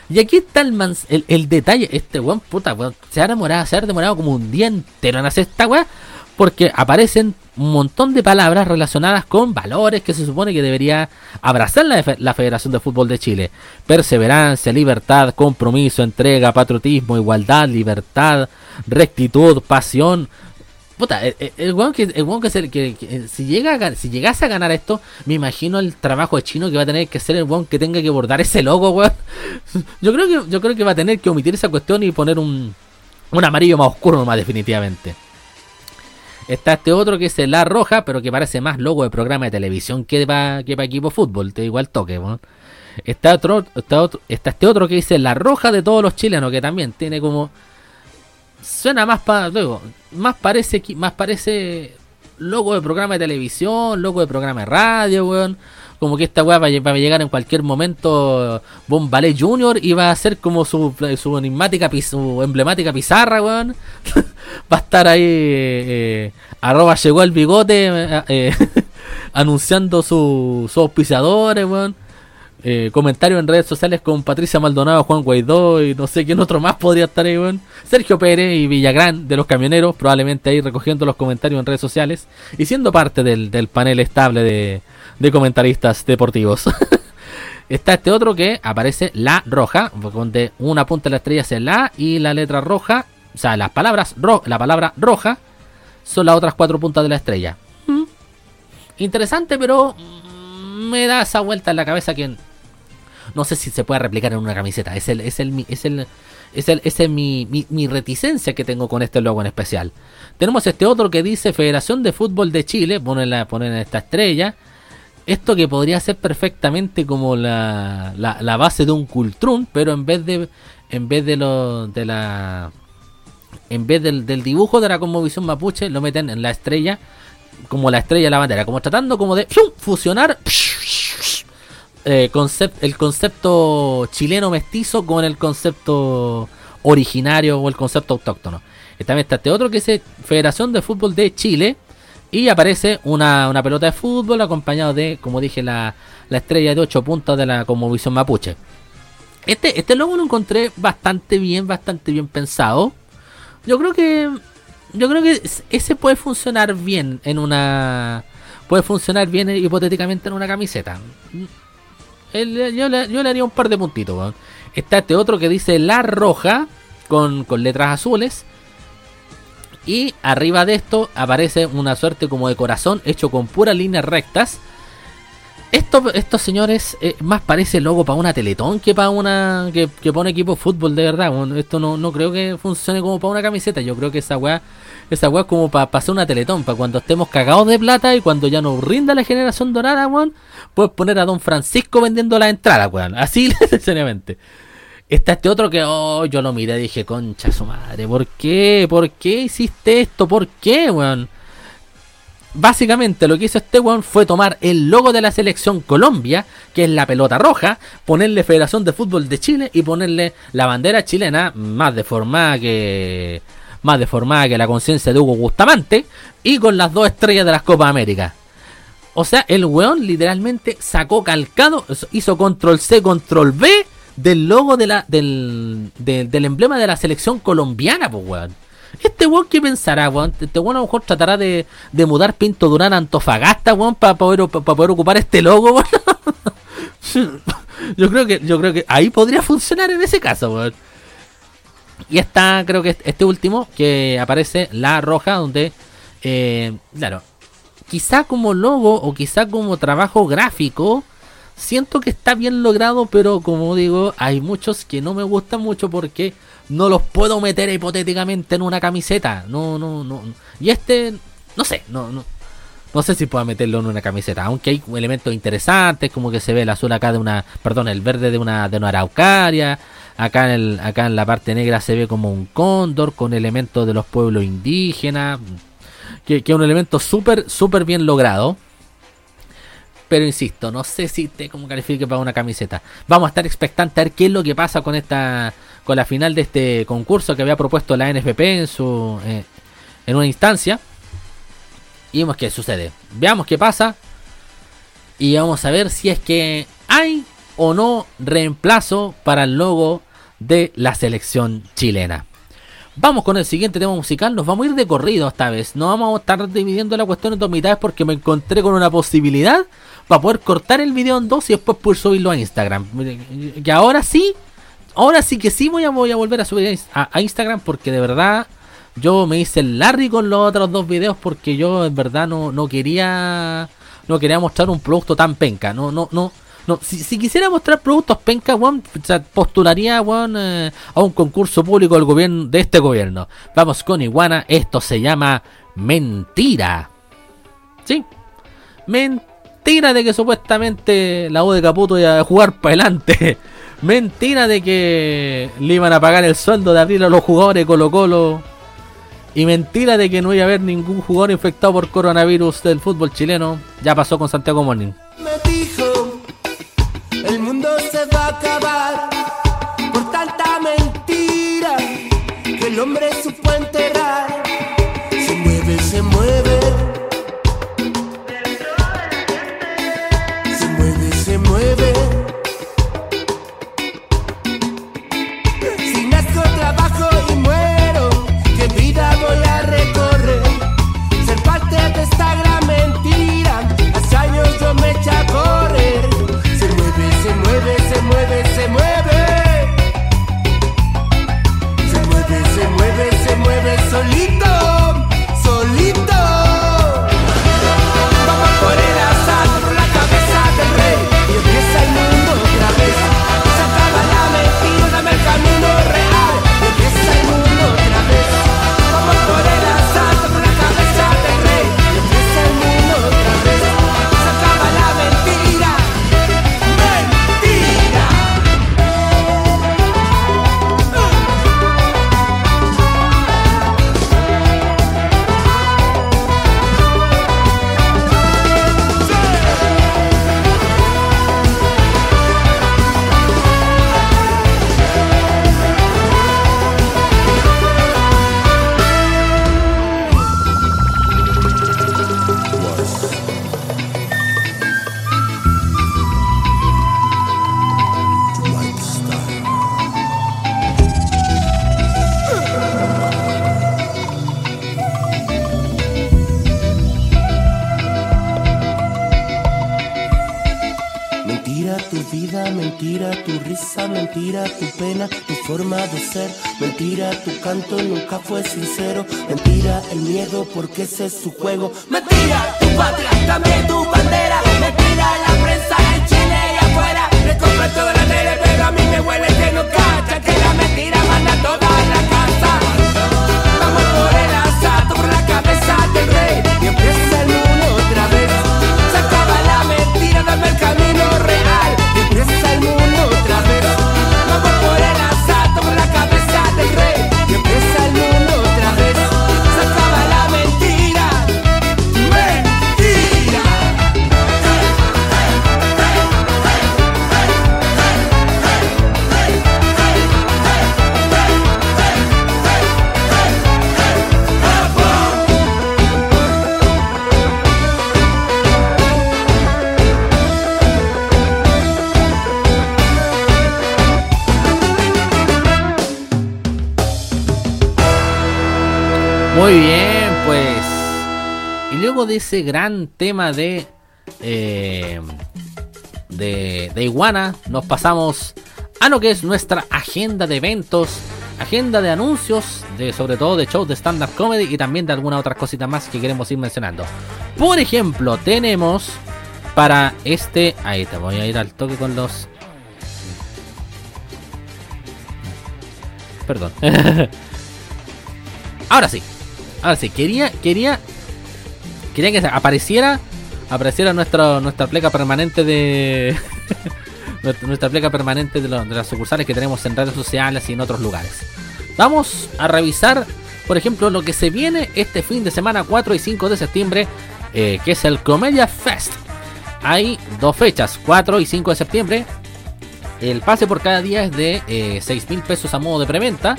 Y aquí está el, mans- el, el detalle. Este weón, puta, weón, se ha demorado, se ha demorado como un día entero en hacer esta weá. Porque aparecen un montón de palabras relacionadas con valores que se supone que debería abrazar la, fe- la Federación de Fútbol de Chile. Perseverancia, libertad, compromiso, entrega, patriotismo, igualdad, libertad, rectitud, pasión. Puta, el, el- el weón que, el que, se- que- si, llega si llegase a ganar esto, me imagino el trabajo de chino que va a tener que ser el weón que tenga que bordar ese logo, weón. Yo creo que, yo creo que va a tener que omitir esa cuestión y poner un, un amarillo más oscuro nomás definitivamente. Está este otro que es el La Roja, pero que parece más logo de programa de televisión que para que pa equipo fútbol, te digo al toque, weón. Está otro, está otro, está este otro que dice La Roja de todos los chilenos, que también tiene como suena más para luego, más parece más parece logo de programa de televisión, logo de programa de radio, weón. Como que esta weá va, a llegar en cualquier momento Bombalé Junior y va a ser como su, su enigmática, su emblemática pizarra, weón. va a estar ahí, eh, arroba llegó el bigote, eh, eh, anunciando su- sus auspiciadores, weón. Eh, comentarios en redes sociales con Patricia Maldonado, Juan Guaidó y no sé quién otro más podría estar ahí, weón. Sergio Pérez y Villagrán de los camioneros, probablemente ahí recogiendo los comentarios en redes sociales y siendo parte del panel estable de, de comentaristas deportivos. Está este otro que aparece la roja, donde una punta de la estrella es el la y la letra roja, o sea, las palabras ro- la palabra roja son las otras cuatro puntas de la estrella. Mm. Interesante, pero mm, me da esa vuelta en la cabeza que no sé si se puede replicar en una camiseta. Es el, es el, es el, es el, es mi, mi, mi reticencia que tengo con este logo en especial. Tenemos este otro que dice Federación de Fútbol de Chile, ponen, la, ponen esta estrella. Esto que podría ser perfectamente como la, la, base de un cultrún, pero en vez de en vez de lo de la en vez del, del dibujo de la conmovisión mapuche lo meten en la estrella como la estrella de la bandera, como tratando como de ¡fium! fusionar eh, el concepto chileno mestizo con el concepto originario o el concepto autóctono. También está este otro que es Federación de Fútbol de Chile. Y aparece una, una pelota de fútbol acompañado de, como dije, la, la estrella de 8 puntos de la conmovisión mapuche. Este, este logo lo encontré bastante bien, bastante bien pensado. Yo creo que. Yo creo que es- ese puede funcionar bien en una. Puede funcionar bien hipotéticamente en una camiseta. Yo, le, yo le haría un par de puntitos. Está este otro que dice La Roja con, con letras azules. Y arriba de esto aparece una suerte como de corazón hecho con puras líneas rectas. Esto, estos señores eh, más parece logo para una Teletón que para una que, que pone equipo de fútbol de verdad. weón. Esto no, no creo que funcione como para una camiseta. Yo creo que esa weá, esa weá es como para pasar una Teletón, para cuando estemos cagados de plata y cuando ya nos rinda la generación dorada, weón, puedes poner a Don Francisco vendiendo la entrada, weón. Así seriamente. Está este otro que, oh, yo lo miré y dije, concha su madre, ¿por qué? ¿Por qué hiciste esto? ¿Por qué, weón? Básicamente lo que hizo este weón fue tomar el logo de la selección Colombia, que es la pelota roja, ponerle Federación de Fútbol de Chile y ponerle la bandera chilena más deformada que más deformada que la conciencia de Hugo Bustamante y con las dos estrellas de las Copas América. O sea, el weón literalmente sacó calcado, hizo control C, control B del logo de la, del, del, emblema de la selección colombiana, pues weón. Este weón que pensará, weón. Este weón a lo mejor tratará de, de mudar Pinto Durán a Antofagasta, weón, para poder, pa poder ocupar este logo, weón. yo creo que, yo creo que ahí podría funcionar en ese caso, weón. Y está, creo que este último, que aparece la roja, donde, eh, claro, quizá como logo o quizá como trabajo gráfico, siento que está bien logrado, pero como digo, hay muchos que no me gustan mucho porque no los puedo meter hipotéticamente en una camiseta. No, no, no. Y este, no sé, no, no. No sé si pueda meterlo en una camiseta, aunque hay elementos interesantes, como que se ve el azul acá de una, perdón, el verde de una, de una araucaria. Acá en, el, acá en la parte negra se ve como un cóndor con elementos de los pueblos indígenas. Que, es un elemento súper, súper bien logrado. Pero insisto, no sé si te como califique para una camiseta. Vamos a estar expectantes a ver qué es lo que pasa con esta. con la final de este concurso que había propuesto la NFP en su. Eh, en una instancia. Y vemos qué sucede. Veamos qué pasa. Y vamos a ver si es que hay o no reemplazo para el logo de la selección chilena. Vamos con el siguiente tema musical. Nos vamos a ir de corrido esta vez. No vamos a estar dividiendo la cuestión en dos mitades porque me encontré con una posibilidad para poder cortar el video en dos y después poder subirlo a Instagram. Que ahora sí, ahora sí que sí voy a, voy a volver a subir a, Instagram porque de verdad yo me hice el Larry con los otros dos videos porque yo en verdad no, no quería no quería mostrar un producto tan penca. No, no, no. No, si, quisiera mostrar productos penca, postularía eh, a un concurso público del gobierno, de este gobierno. Vamos con Iguana, esto se llama Mentira. ¿Sí? Mentira Mentira de que supuestamente la U de Caputo iba a jugar para adelante. Mentira de que le iban a pagar el sueldo de abrir a los jugadores Colo Colo. Y mentira de que no iba a haber ningún jugador infectado por coronavirus del fútbol chileno. Ya pasó con Santiago Morning. Me dijo, el mundo se va a acabar por tanta mentira que el hombre supo enterrar. Se mueve, se mueve es su ese gran tema de. Eh, de, de Iguana, nos pasamos a lo que es nuestra agenda de eventos, agenda de anuncios, de sobre todo de shows de stand-up comedy y también de algunas otras cositas más que queremos ir mencionando. Por ejemplo, tenemos para este. Ahí te voy a ir al toque con los. Perdón. Ahora sí. Ahora sí, quería, quería, quería que apareciera apareciera nuestra nuestra pleca permanente de nuestra pleca permanente de, las sucursales que tenemos en redes sociales y en otros lugares. Vamos a revisar, por ejemplo, lo que se viene este fin de semana 4 y 5 de septiembre, eh, que es el Comedia Fest. Hay dos fechas, 4 y 5 de septiembre. El pase por cada día es de eh, 6 mil pesos a modo de preventa.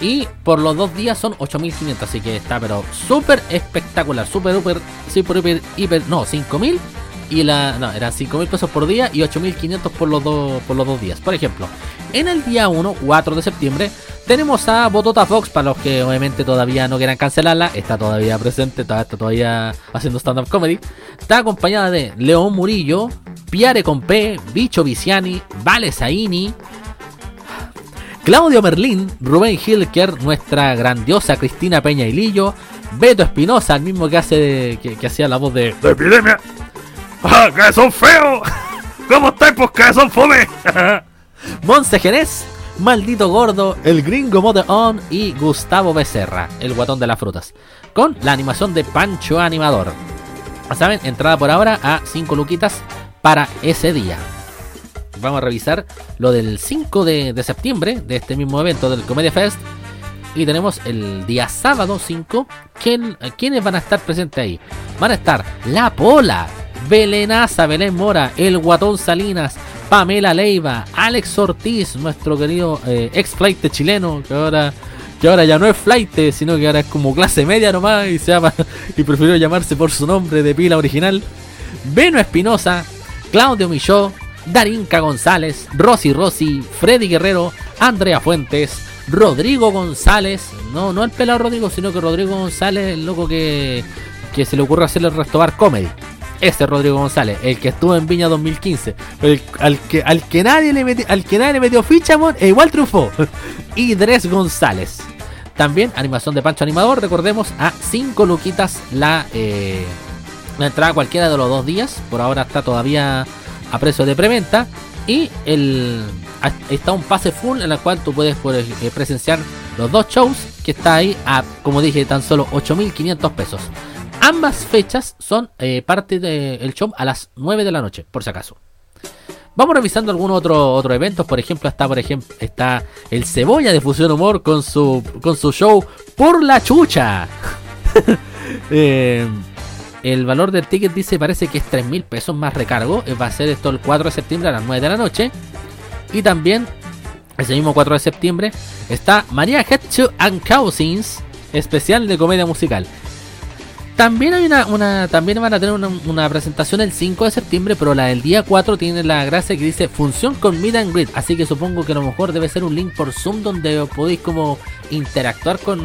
Y por los dos días son 8.500, así que está pero súper espectacular, súper, súper, súper, hiper, hiper, no, 5.000 y la, no, eran 5.000 pesos por día y 8.500 por los dos por los dos días. Por ejemplo, en el día 1, 4 de septiembre, tenemos a Botota Fox, para los que obviamente todavía no quieran cancelarla, está todavía presente, está, está todavía haciendo stand-up comedy. Está acompañada de León Murillo, Piare con P, Bicho Viciani, Vale Zaini, Claudio Merlín, Rubén Hilker, nuestra grandiosa Cristina Peña y Lillo, Beto Espinosa, el mismo que hace que, que hacía la voz de, de epidemia. ¡Ah, que son feos! ¿Cómo estáis? Pues que son fome. Monse Jerez, Maldito Gordo, el gringo Mode On y Gustavo Becerra, el guatón de las frutas, con la animación de Pancho Animador. ¿Saben? Entrada por ahora a 5 luquitas para ese día vamos a revisar lo del 5 de, de, septiembre de este mismo evento del Comedia Fest. Y tenemos el día sábado 5. ¿quién, ¿Quiénes van a estar presentes ahí? Van a estar La Pola, Belenaza, Belén Mora, El Guatón Salinas, Pamela Leiva, Alex Ortiz, nuestro querido eh, ex flight chileno, que ahora, que ahora ya no es flight, sino que ahora es como clase media nomás y se llama y prefirió llamarse por su nombre de pila original. Beno Espinosa, Claudio Milló, Darinka González, Rosy Rosy, Freddy Guerrero, Andrea Fuentes, Rodrigo González, no, no el pelado Rodrigo, sino que Rodrigo González, el loco que, que se le ocurre hacerle el Restobar Comedy. Este Rodrigo González, el que estuvo en Viña 2015, el, al, que, al que nadie le metió, al que le ficha, e igual triunfó. y González. También animación de Pancho Animador, recordemos a 5 luquitas la, eh, la entrada cualquiera de los dos días. Por ahora está todavía a precio de preventa y el está un pase full en el cual tú puedes presenciar los dos shows que está ahí a como dije tan solo 8.500 pesos. Ambas fechas son eh, parte del show a las 9 de la noche por si acaso. Vamos revisando algunos otros otros eventos. Por ejemplo está por ejemplo está el cebolla de fusión humor con su con su show por la chucha. Eh, el valor del ticket dice parece que es 3 mil pesos más recargo. Va a ser esto el 4 de septiembre a las 9 de la noche. Y también, ese mismo 4 de septiembre, está María Hetchu and Cousins, especial de comedia musical. También hay una, una también van a tener una, una, presentación el 5 de septiembre, pero la del día 4 tiene la gracia que dice función con Meet and Greet. Así que supongo que a lo mejor debe ser un link por Zoom donde podéis como interactuar con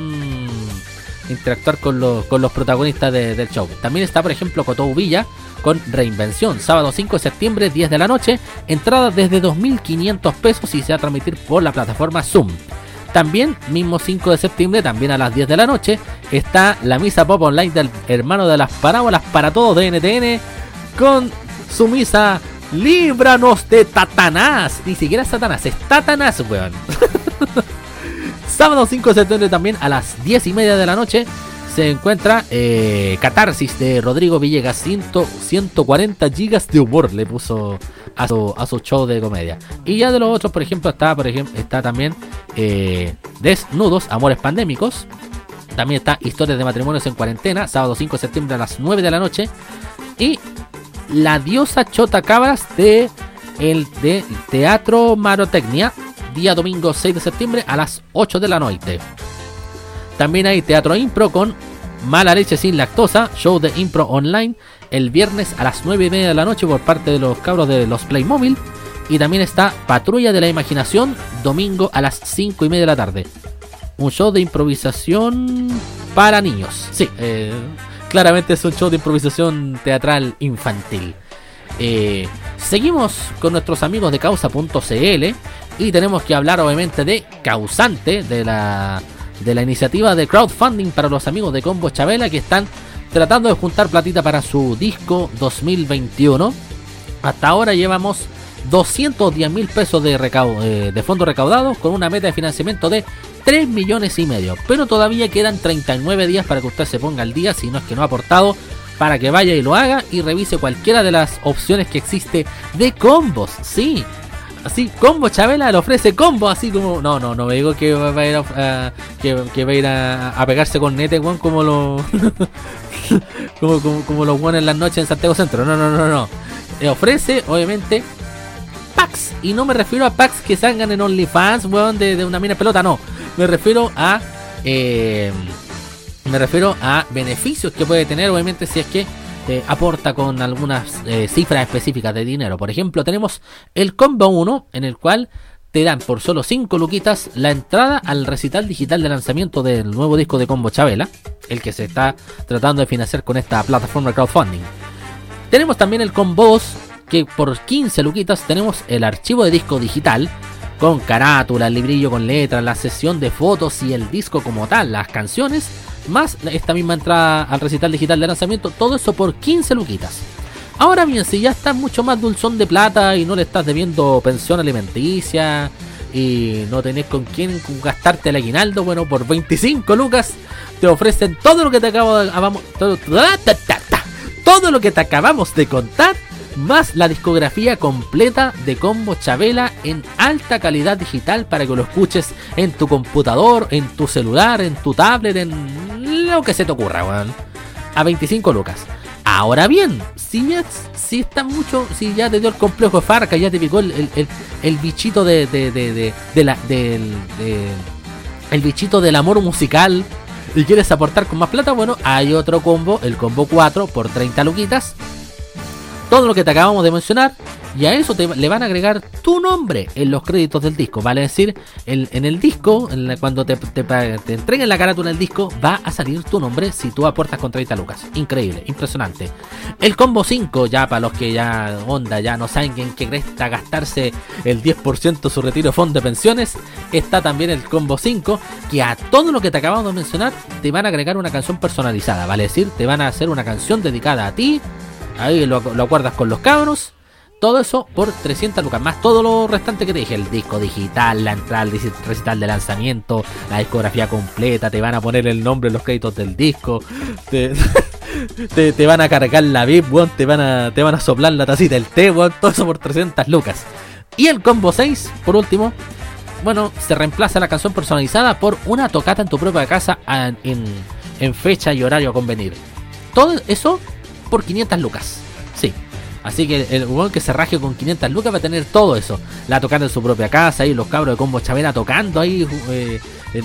interactuar con los, con los protagonistas de, del show. También está, por ejemplo, Cotou Villa con Reinvención, sábado 5 de septiembre, 10 de la noche, entrada desde 2.500 pesos y se va a transmitir por la plataforma Zoom. También, mismo 5 de septiembre, también a las 10 de la noche, está la misa pop online del hermano de las parábolas para todos de NTN con su misa Líbranos de Tatanás. Ni siquiera es Satanás, es Tatanás, weón. Sábado 5 de septiembre también a las 10 y media de la noche se encuentra eh, Catarsis de Rodrigo Villegas. 100, 140 gigas de humor le puso a su, a su show de comedia. Y ya de los otros, por ejemplo, está, por ejemplo, está también eh, Desnudos, Amores Pandémicos. También está Historias de Matrimonios en Cuarentena, sábado 5 de septiembre a las 9 de la noche. Y La Diosa Chota Cabras de el de Teatro Marotecnia, día domingo 6 de septiembre a las 8 de la noche. También hay teatro impro con Mala Leche Sin Lactosa, show de impro online el viernes a las 9 y media de la noche por parte de los cabros de los Playmobil. Y también está Patrulla de la Imaginación, domingo a las 5 y media de la tarde. Un show de improvisación para niños. Sí, eh, claramente es un show de improvisación teatral infantil. Eh, seguimos con nuestros amigos de causa.cl y tenemos que hablar obviamente de Causante, de la, de la iniciativa de crowdfunding para los amigos de Combo Chabela que están tratando de juntar platita para su disco 2021. Hasta ahora llevamos 210 mil pesos de, eh, de fondos recaudados con una meta de financiamiento de 3 millones y medio. Pero todavía quedan 39 días para que usted se ponga al día si no es que no ha aportado para que vaya y lo haga y revise cualquiera de las opciones que existe de combos. Sí, así, combo Chabela le ofrece combo, así como. No, no, no me digo que va a ir a, que, va a, ir a, a pegarse con Nete, weón, como lo. como, como, los weones en las noches en Santiago Centro. No, no, no, no. Le ofrece, obviamente, packs. Y no me refiero a packs que salgan en OnlyFans, weón, de, de una mina pelota, no. Me refiero a. Eh, me refiero a beneficios que puede tener, obviamente, si es que eh, aporta con algunas eh, cifras específicas de dinero. Por ejemplo, tenemos el combo 1, en el cual te dan por solo 5 luquitas la entrada al recital digital de lanzamiento del nuevo disco de Combo Chabela, el que se está tratando de financiar con esta plataforma de crowdfunding. Tenemos también el combo 2, que por 15 luquitas tenemos el archivo de disco digital con carátula, el librillo con letras, la sesión de fotos y el disco como tal, las canciones, más esta misma entrada al recital digital de lanzamiento, todo eso por 15 luquitas. Ahora bien, si ya estás mucho más dulzón de plata y no le estás debiendo pensión alimenticia y no tenés con quién gastarte el aguinaldo, bueno, por 25 lucas te ofrecen todo lo que te acabo de, todo, todo lo que te acabamos de contar más la discografía completa de Combo Chabela en alta calidad digital para que lo escuches en tu computador, en tu celular, en tu tablet, en lo que se te ocurra, weón. A 25 lucas. Ahora bien, si ya si está mucho, si ya te dio el complejo Farca, ya te picó el, el, el, bichito de, de, de, de la, del, el bichito del amor musical y quieres aportar con más plata, bueno, hay otro combo, el combo 4 por 30 luquitas todo lo que te acabamos de mencionar y a eso le van a agregar tu nombre en los créditos del disco. Vale decir, en el disco, cuando te, te, te, entreguen la carátula del disco, va a salir tu nombre si tú aportas con 30 lucas. Increíble, impresionante. El combo 5, ya para los que ya onda, ya no saben en qué cresta gastarse el 10% su retiro de fondo de pensiones, está también el combo 5, que a todo lo que te acabamos de mencionar te van a agregar una canción personalizada. Vale decir, te van a hacer una canción dedicada a ti Ahí lo, acuerdas con los cabros. Todo eso por 300 lucas. Más todo lo restante que te dije. El disco digital, la entrada al recital de lanzamiento, la discografía completa. Te van a poner el nombre en los créditos del disco. Te, te, van a cargar la VIP, Te van a, te van a soplar la tacita del té, Todo eso por 300 lucas. Y el combo 6, por último. Bueno, se reemplaza la canción personalizada por una tocata en tu propia casa en, en fecha y horario a convenir. Todo eso por 500 lucas. Sí. Así que el weón que se raje con 500 lucas va a tener todo eso. La tocando en su propia casa y los cabros de combo chavera tocando ahí eh,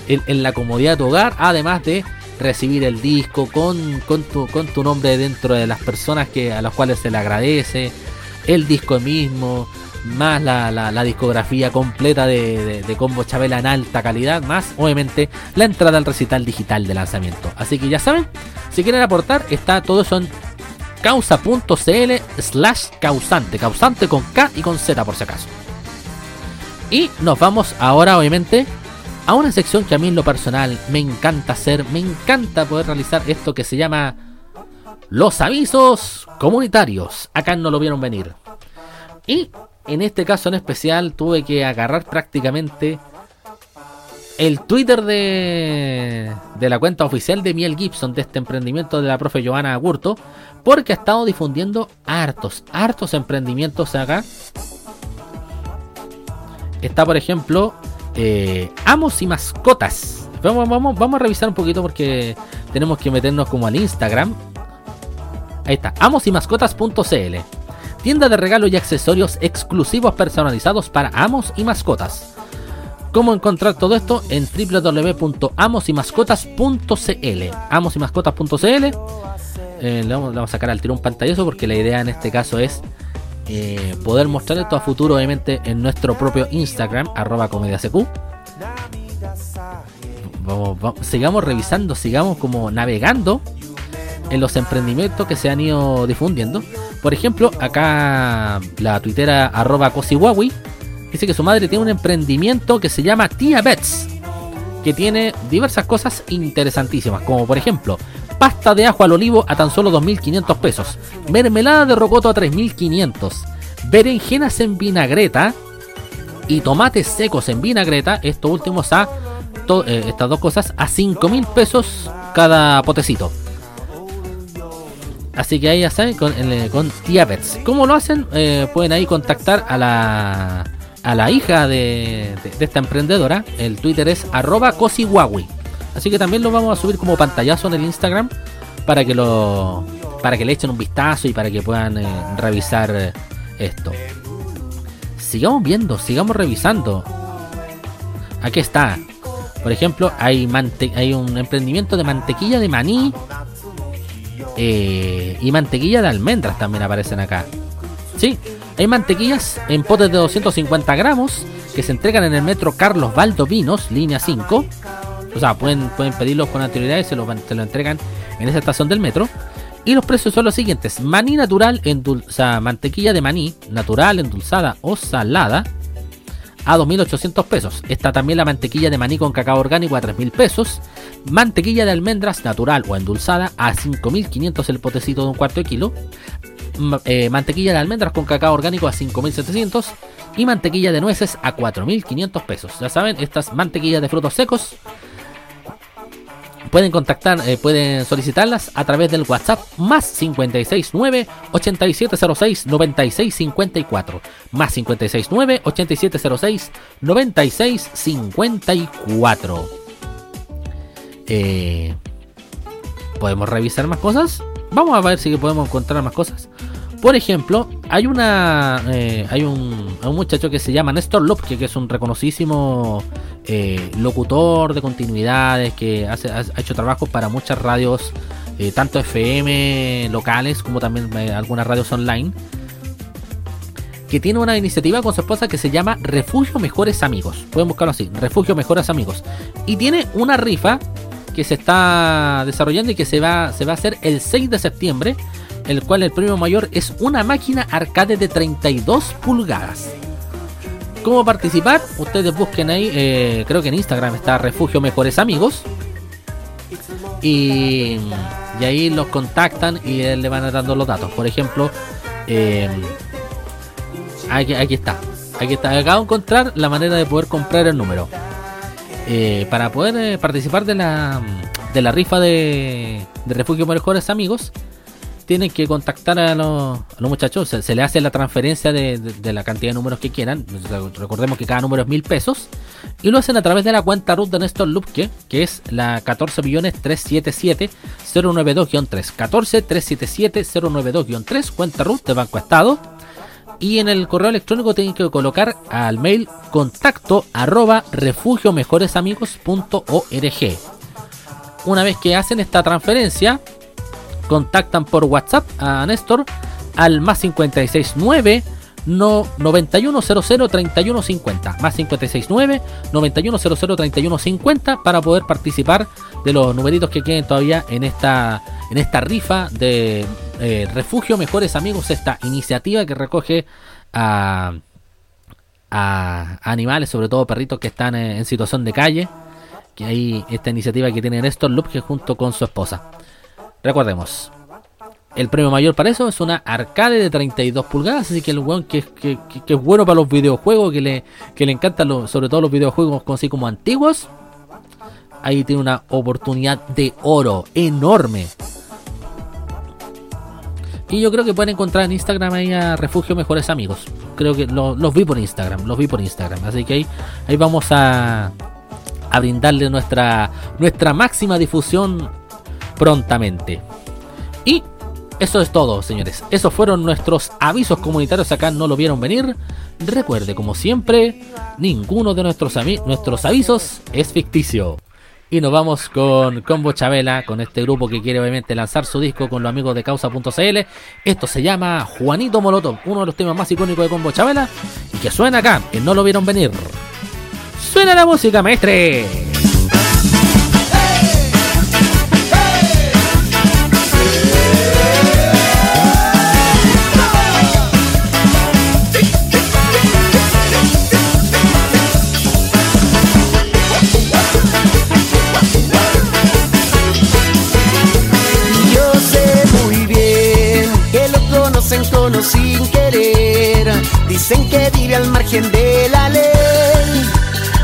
en, la comodidad de tu hogar. Además de recibir el disco con, con, tu, con tu nombre dentro de las personas que, a las cuales se le agradece. El disco mismo. Más la, discografía completa de, de, Combo Chabela en alta calidad. Más, obviamente, la entrada al recital digital de lanzamiento. Así que ya saben, si quieren aportar, está todo eso en causa.cl slash causante, causante con K y con Z por si acaso. Y nos vamos ahora obviamente a una sección que a mí en lo personal me encanta hacer, me encanta poder realizar esto que se llama los avisos comunitarios. Acá no lo vieron venir. Y en este caso en especial tuve que agarrar prácticamente el Twitter de, de la cuenta oficial de Miel Gibson de este emprendimiento de la profe Joana Agurto porque ha estado difundiendo hartos, hartos emprendimientos acá. Está, por ejemplo, eh, Amos y Mascotas. Vamos, vamos, vamos a revisar un poquito porque tenemos que meternos como al Instagram. Ahí está, amosymascotas.cl. Tienda de regalos y accesorios exclusivos personalizados para amos y mascotas. ¿Cómo encontrar todo esto? En www.amosymascotas.cl. Amosymascotas.cl eh, le, vamos, a sacar al tiro un pantallazo porque la idea en este caso es eh, poder mostrar esto a futuro, obviamente, en nuestro propio Instagram, arroba comediasq. sigamos revisando, sigamos como navegando en los emprendimientos que se han ido difundiendo. Por ejemplo, acá la tuitera arroba cosiwawi dice que su madre tiene un emprendimiento que se llama Tia Bets, que tiene diversas cosas interesantísimas, como por ejemplo pasta de ajo al olivo a tan solo 2.500 pesos, mermelada de rocoto a 3.500, berenjenas en vinagreta y tomates secos en vinagreta, estos últimos a eh, estas dos cosas a 5.000 pesos cada potecito. Así que ahí ya saben, con, el- con Tiabets. ¿Cómo lo hacen? Eh, pueden ahí contactar a la, a la hija de, esta emprendedora. El Twitter es arroba cosihuawi. Así que también lo vamos a subir como pantallazo en el Instagram para que lo para que le echen un vistazo y para que puedan eh, revisar eh, esto. Sigamos viendo, sigamos revisando. Aquí está. Por ejemplo, hay, mante- hay un emprendimiento de mantequilla de maní eh, y mantequilla de almendras también aparecen acá. Sí, hay mantequillas en potes de 250 gramos que se entregan en el metro Carlos Valdovinos, línea 5. O sea, pueden, pueden pedirlos con anterioridad y se lo, se lo entregan en esa estación del metro. Y los precios son los siguientes: maní natural, endul- o sea, mantequilla de maní natural, endulzada o salada a 2.800 pesos. Está también la mantequilla de maní con cacao orgánico a 3.000 pesos. Mantequilla de almendras natural o endulzada a 5.500 el potecito de un cuarto de kilo. Eh, mantequilla de almendras con cacao orgánico a 5.700. Y mantequilla de nueces a 4.500 pesos. Ya saben, estas mantequillas de frutos secos pueden contactar, eh, pueden solicitarlas a través del WhatsApp más 569 8706 9654 más 569 8706 9654 eh, podemos revisar más cosas vamos a ver si podemos encontrar más cosas por ejemplo, hay una eh, hay un, un muchacho que se llama Néstor Lopke, que es un reconocidísimo eh, locutor de continuidades, que hace, ha ha hecho trabajos para muchas radios, eh, tanto FM locales como también eh, algunas radios online, que tiene una iniciativa con su esposa que se llama Refugio Mejores Amigos. Pueden buscarlo así, Refugio Mejores Amigos. Y tiene una rifa que se está desarrollando y que se va, se va a hacer el 6 de septiembre, el cual el premio mayor es una máquina arcade de 32 pulgadas. ¿Cómo participar? Ustedes busquen ahí, eh, creo que en Instagram está Refugio Mejores Amigos. Y, ahí los contactan y le van dando los datos. Por ejemplo, eh, aquí, está. Aquí está. Acabo de encontrar la manera de poder comprar el número. Eh, para poder eh, participar de la, de la rifa de Refugio Mejores Amigos, tienen que contactar a los, muchachos. Se, se le hace la transferencia de, la cantidad de números que quieran. Recordemos que cada número es mil pesos. Y lo hacen a través de la cuenta RUT de Néstor Lupke, que es la 14.377.092-3. 14.377.092-3, cuenta RUT de Banco Estado. Y en el correo electrónico tienen que colocar al mail contacto arroba refugiomejoresamigos.org. Una vez que hacen esta transferencia, contactan por WhatsApp a Néstor al más 569 no 9100 3150 más 569 9100 3150 para poder participar de los numeritos que queden todavía en esta en esta rifa de eh, Refugio Mejores Amigos esta iniciativa que recoge a a animales, sobre todo perritos que están eh, en situación de calle. Que hay esta iniciativa que tiene Néstor Lupke junto con su esposa. Recordemos, el premio mayor para eso es una arcade de 32 pulgadas, así que el weón que, es bueno para los videojuegos, que le, que le encantan los- sobre todo los videojuegos así como antiguos, ahí tiene una oportunidad de oro enorme. Y yo creo que pueden encontrar en Instagram ahí a Refugio Mejores Amigos. Creo que lo- los vi por Instagram, los vi por Instagram. Así que ahí, ahí vamos a, a brindarle nuestra, nuestra máxima difusión prontamente. Y eso es todo, señores. Esos fueron nuestros avisos comunitarios. Acá no lo vieron venir. Recuerde, como siempre, ninguno de nuestros, avisos es ficticio. Y nos vamos con Combo Chabela, con este grupo que quiere obviamente lanzar su disco con los amigos de causa.cl. Esto se llama Juanito Molotov, uno de los temas más icónicos de Combo Chabela. Y que suena acá, que no lo vieron venir. Suena la música, maestre. Conocen con o sin querer. Dicen que vive al margen de la ley.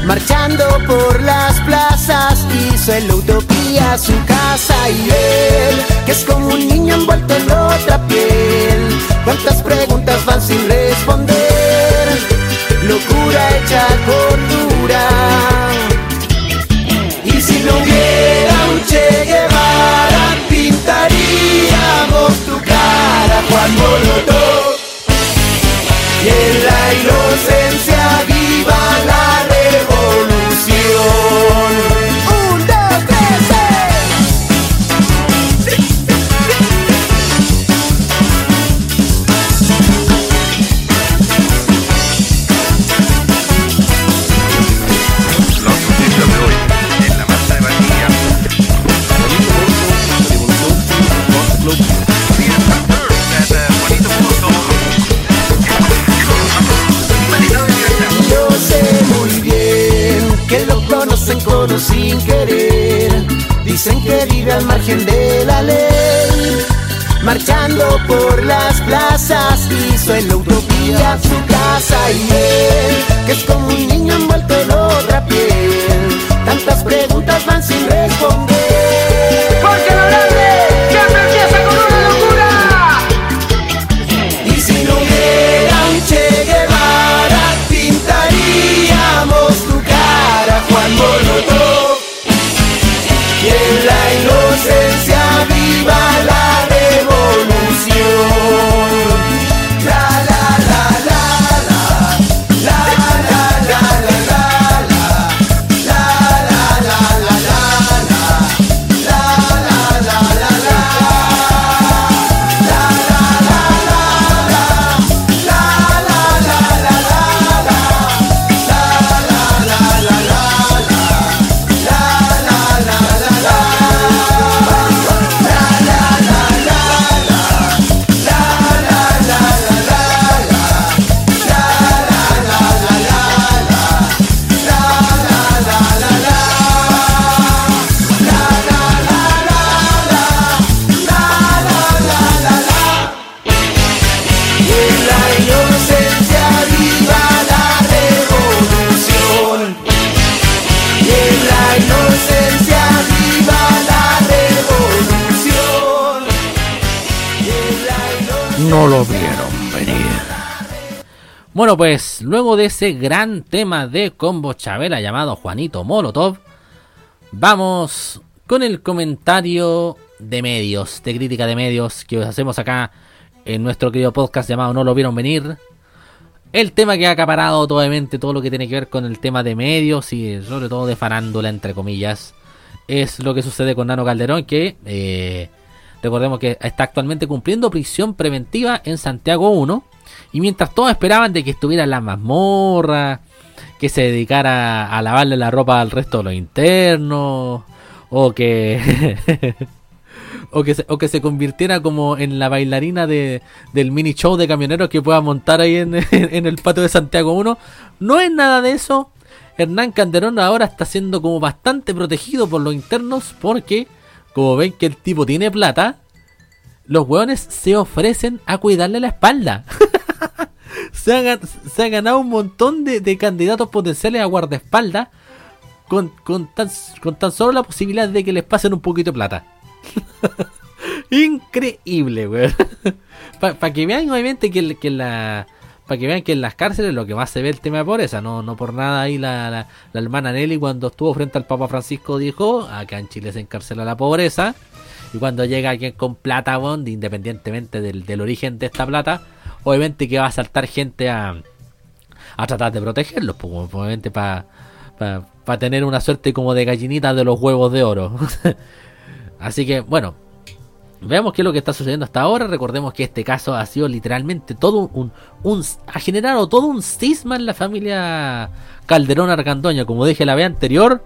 Marchando por las plazas hizo en la utopía su casa y él, que es como un niño envuelto en otra piel. ¿Cuántas preguntas van sin responder? Locura hecha cordura. Por las plazas hizo en la utopía su casa y él, que es como un niño envuelto en otra piel. Tantas preguntas van sin responder. Bueno, pues luego de ese gran tema de Combo Chabela llamado Juanito Molotov, vamos con el comentario de medios, de crítica de medios que hacemos acá en nuestro querido podcast llamado No lo vieron venir. El tema que ha acaparado obviamente todo lo que tiene que ver con el tema de medios y sobre todo de farándula entre comillas es lo que sucede con Nano Calderón que eh, recordemos que está actualmente cumpliendo prisión preventiva en Santiago 1 y mientras todos esperaban de que estuviera en la mazmorra, que se dedicara a lavarle la ropa al resto de los internos o que o que se, o que se convirtiera como en la bailarina de, del mini show de camioneros que pueda montar ahí en, en el patio de Santiago 1. No es nada de eso. Hernán Calderón ahora está siendo como bastante protegido por los internos porque, como ven que el tipo tiene plata, los hueones se ofrecen a cuidarle la espalda. se, han ganado un montón de, candidatos potenciales a guardaespaldas con, tan, solo la posibilidad de que les pasen un poquito de plata. Increíble, weón. Para que vean, obviamente, que. Para que vean que en las cárceles lo que más se ve el tema de pobreza, no, por nada ahí la, la, hermana Nelly cuando estuvo frente al Papa Francisco dijo, acá en Chile se encarcela la pobreza, y cuando llega alguien con plata, weón, independientemente del origen de esta plata, obviamente que va a saltar gente a, a tratar de protegerlos, pues, obviamente para tener una suerte como de gallinita de los huevos de oro. Así que, bueno, veamos qué es lo que está sucediendo hasta ahora. Recordemos que este caso ha sido literalmente todo un, un ha generado todo un cisma en la familia Calderón Argandoña, como dije la vez anterior.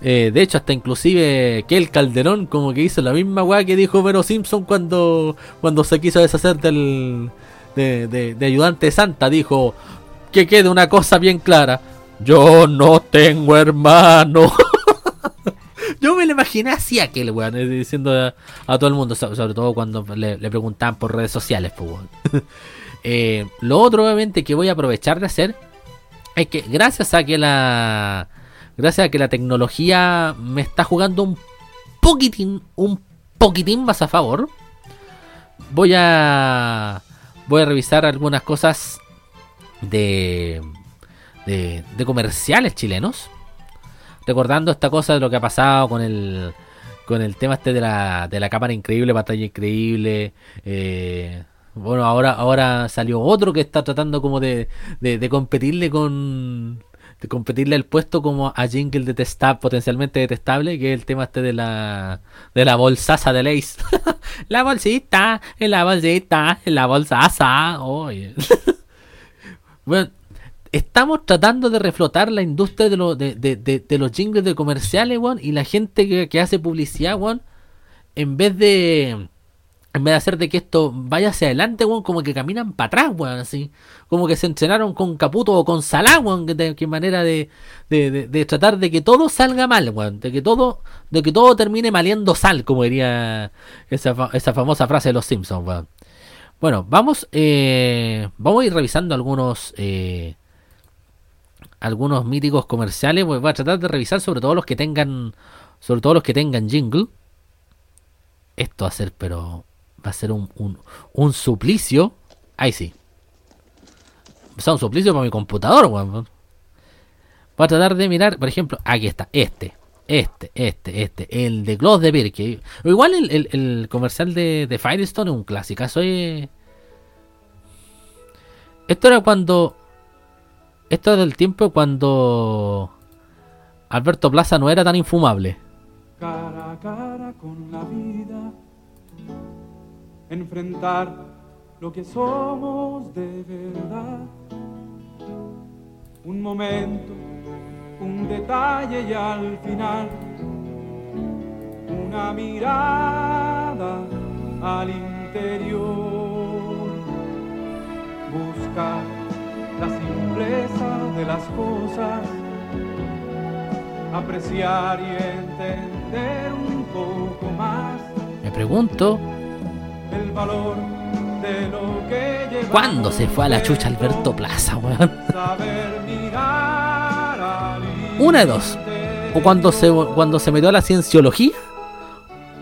eh, de hecho, hasta inclusive que el Calderón como que hizo la misma weá que dijo Vero Simpson cuando, cuando se quiso deshacer del, de, ayudante santa. Dijo que quede una cosa bien clara. Yo no tengo hermano. Yo me lo imaginé así aquel weón, eh, diciendo a, todo el mundo, so- sobre todo cuando le, le preguntaban por redes sociales, pues lo otro, obviamente, que voy a aprovechar de hacer es que gracias a que la. Gracias a que la tecnología me está jugando un poquitín, un poquitín más a favor. voy a voy a revisar algunas cosas de, de, de comerciales chilenos. Recordando esta cosa de lo que ha pasado con el con el tema este de la, de la cámara increíble, batalla increíble. eh, bueno, ahora, ahora salió otro que está tratando como de, de, de competirle con. De competirle el puesto como a Jingle detestable, potencialmente detestable, que es el tema este de la de la bolsaza de Lace. la bolsita, en la bolsita, en la bolsaza. Bueno, estamos tratando de reflotar la industria de, lo- de- de- de los jingles de comerciales, weón, y la gente que, que hace publicidad, weón, en vez de en vez de hacer de que esto vaya hacia adelante, weón, como que caminan para atrás, weón, así. Como que se entrenaron con Caputo o con Salah, weón, que, manera de, de, de- tratar de que todo salga mal, weón. De que todo, de que todo termine maliendo sal, como diría esa, esa famosa frase de los Simpsons, weón. Bueno, vamos, eh, vamos a ir revisando algunos, eh, algunos míticos comerciales. Voy voy a tratar de revisar sobre todo los que tengan, sobre todo los que tengan jingle. Esto va a ser, pero va a ser un, un, un suplicio. Ahí sí. O un suplicio para mi computador, weón. Voy a tratar de mirar, por ejemplo, aquí está, este. Este, este, este, el de Gloss de Birke. O igual el, el- comercial de, de Firestone es un clásico. es- Esto era cuando. Esto era del tiempo cuando. Alberto Plaza no era tan infumable. cara a cara con la vida, enfrentar lo que somos de verdad. Un momento, un detalle y al final una mirada al interior. Buscar la simpleza de las cosas apreciar y entender un poco más Me pregunto, el valor de lo que llevamos ¿cuándo se fue a la chucha Alberto Plaza, weón? Saber mirar al Una de dos. O cuando se, cuando se metió a la cienciología.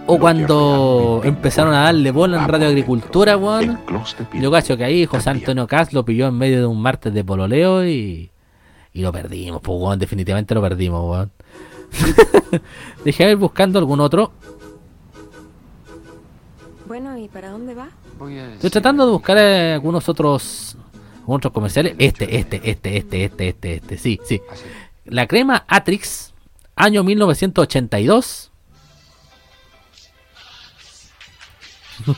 O cuando empezaron a darle bola en Radio Agricultura, weón. Yo cacho que ahí José Antonio Caz lo pilló en medio de un martes de pololeo y. Y lo perdimos, pues, weón. Definitivamente lo perdimos, weón. Dejé ir buscando algún otro. Bueno, ¿y para dónde va? Estoy tratando de buscar eh, algunos otros. otros comerciales. Este, este, este, este, este, este, este. Sí, sí. La crema Atrix, año 1982.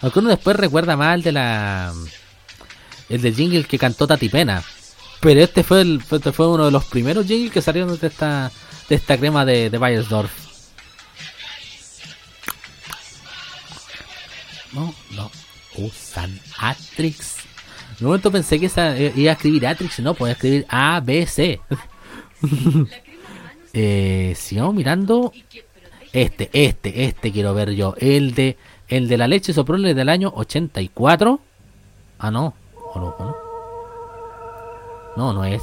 Aunque uno después recuerda más el de la. El de jingle que cantó Tati Pena. Pero este fue el, este fue uno de los primeros jingles que salieron de esta, de esta crema de, de Bayersdorf. No, no. Usan Atrix. En un momento pensé que eh, iba a escribir Atrix, no, podía escribir A, B, C. eh, sigamos mirando. Este, este, este quiero ver yo. El de, el de la leche soprole del año 84. Ah, no. No, no. No, no es.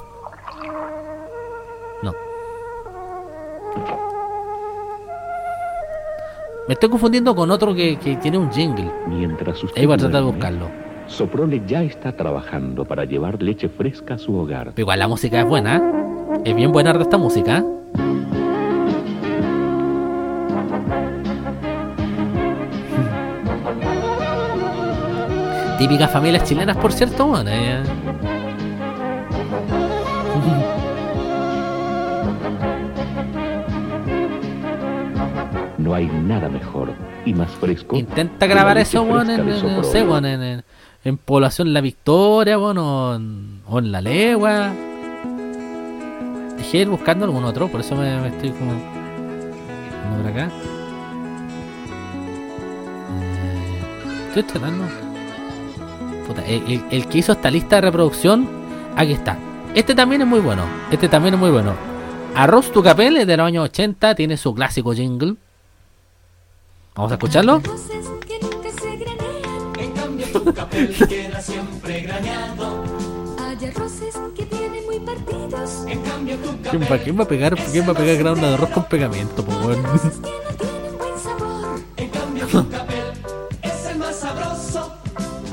Me estoy confundiendo con otro que, que tiene un jingle. Mientras usted Ahí voy a tratar de buscarlo. Soprole ya está trabajando para llevar leche fresca a su hogar. Pero igual la música es buena. ¿eh? Es bien buena esta música. ¿eh? Típicas familias chilenas, por cierto, bueno. eh. No hay nada mejor y más fresco. Intenta grabar eso, weón, en, no Soprole. sé, weón, en, en, en Población La Victoria, weón, o en, o en La Legua. Dejé de ir buscando algún otro, por eso me, me estoy como... por acá. Estoy tratando... Puta, el, el- el que hizo esta lista de reproducción, aquí está. Este también es muy bueno, este también es muy bueno. Arroz tu capel es de los años 80, tiene su clásico jingle. Vamos a escucharlo. Voces que nunca se granean. En cambio tu papel queda siempre graneado. Hay Hay arroces que tienen muy partidos. En cambio tu ¿Quién va, quién va a pegar, quién va a pegar grano de arroz con pegamento, po, weón? que no tienen buen sabor. En cambio tu capel es el más sabroso.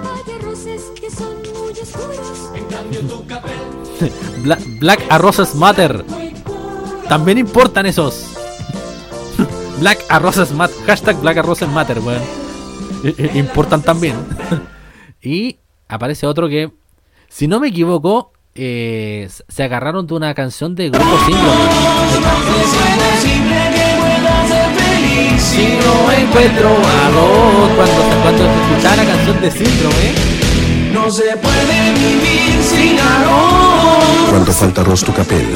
Hay arroces que son muy oscuros. En cambio tu capel Bla- Black Arrozes Matter. También importan esos. Black Arrozes Matter. Hashtag Black Arrozes Matter, weón. Importan también. y aparece otro que, si no me equivoco, eh, se agarraron de una canción de Grupo Síndrome. es imposible que pueda ser feliz si no encuentro amor. Cuando, cuando escuchaba la canción de Síndrome, no se puede vivir sin arroz. Cuando falta arroz tu capel,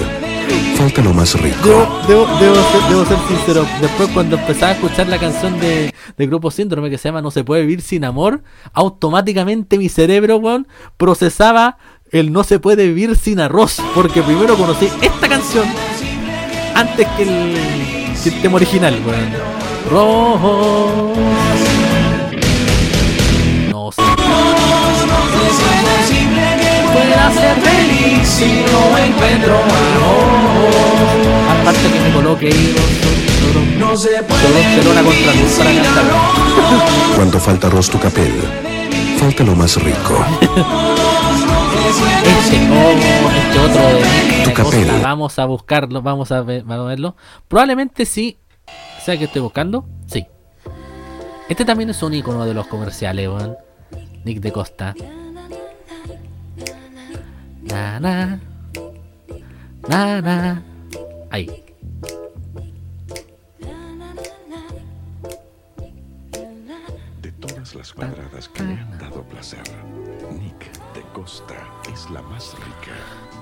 falta lo más rico. Debo, debo, debo ser, debo ser sincero, después cuando empezaba a escuchar la canción de, de Grupo Síndrome que se llama No se puede vivir sin amor, automáticamente mi cerebro, weón, procesaba el No se puede vivir sin arroz, porque primero conocí esta canción antes que el, que el tema original, weón. Rojo. No sé. Que pueda ser feliz si no encuentro amor. Aparte que me coloque ahí, No se puede para cantar. arroz. Cuando falta arroz tu capel, falta lo más rico. Este, oh, este otro de Tu capel. Vamos a buscarlo, vamos a, ver- vamos a verlo. Probablemente sí. ¿Sabes qué estoy buscando? Sí. Este también es un icono de los comerciales, weón. Nick de Costa. Na, na. Na, na. Ahí. De todas las cuadradas que le han dado placer, Nick de Costa es la más rica.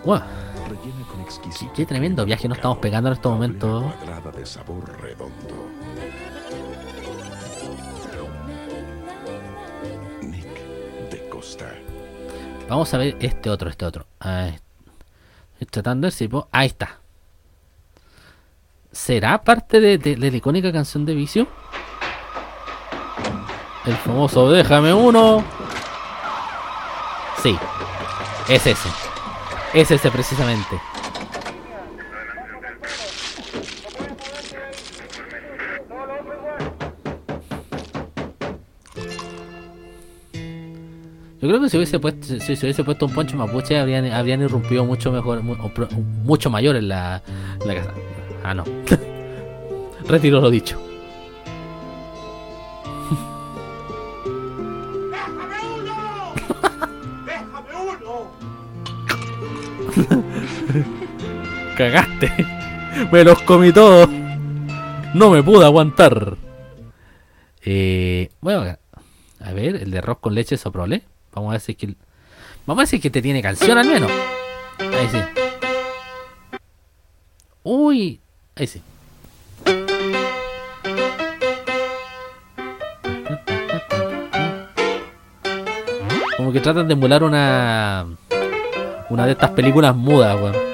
Guau, Rellena con exquisito. qué tremendo viaje nos estamos pegando en estos momentos. Cuadrada de sabor redondo. Nick de Costa. Vamos a ver este otro, este otro. Estoy tratando de puedo- Ahí está. ¿Será parte de- de la icónica canción de Vicio? El famoso Déjame uno. Sí. Es ese. Es ese precisamente. Yo creo que si hubiese puesto, si, hubiese puesto un poncho mapuche habrían, habrían irrumpido mucho mejor, mucho mayor en la casa. Ah, no. Retiro lo dicho. Cagaste. Me los comí todos. No me pude aguantar. Eh, bueno, a ver, el de arroz con leche soprole. Vamos a ver si es que. Vamos a ver que te tiene canción al menos. Ahí sí. Uy, ahí sí. Como que tratan de emular una. Una de estas películas mudas, weón.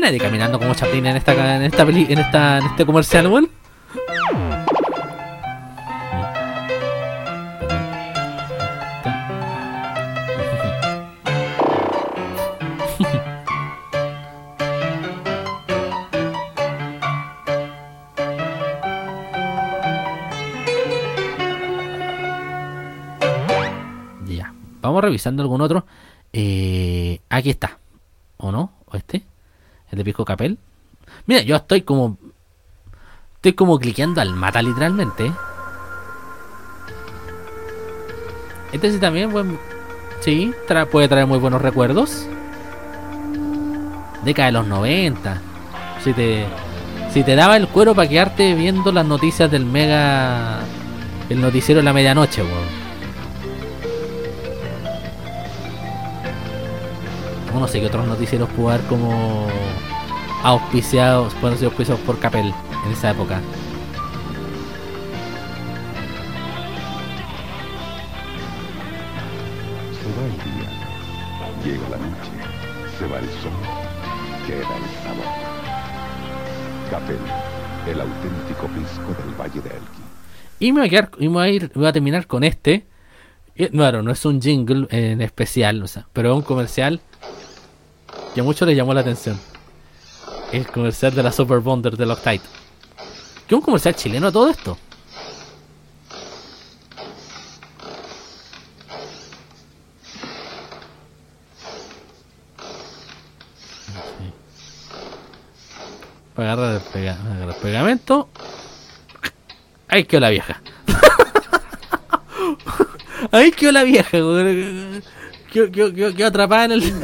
Nadie caminando como Chaplin en esta en esta peli, en esta en este comercial, weón. Ya. Vamos revisando algún otro. Eh, aquí está. ¿O no? ¿O este? El de Pisco Capel. Mira, yo estoy como. Estoy como cliqueando al mata literalmente. Este sí también, buen. Sí, puede traer muy buenos recuerdos. Década de los 90. Si te. Si te daba el cuero para quedarte viendo las noticias del mega. El noticiero de la medianoche, weón. No sé qué otros noticieros pudo haber como auspiciados, pueden ser auspiciados por Capel en esa época. Se va el día, llega la noche, se va el sol, queda el sabor. Capel, el auténtico pisco del Valle de Elqui. Y me voy a, quedar, y me voy a, ir, me voy a terminar con este. Bueno, no es un jingle en especial, o sea, pero es un comercial que a muchos les llamó la atención. El comercial de la Super Bonder de Loctite. Que un comercial chileno a todo esto. Para agarrar el, pega- agarrar pegamento. Ahí quedó la vieja. Ahí quedó la vieja. Quedó, quedó- quedó- quedó atrapada en el.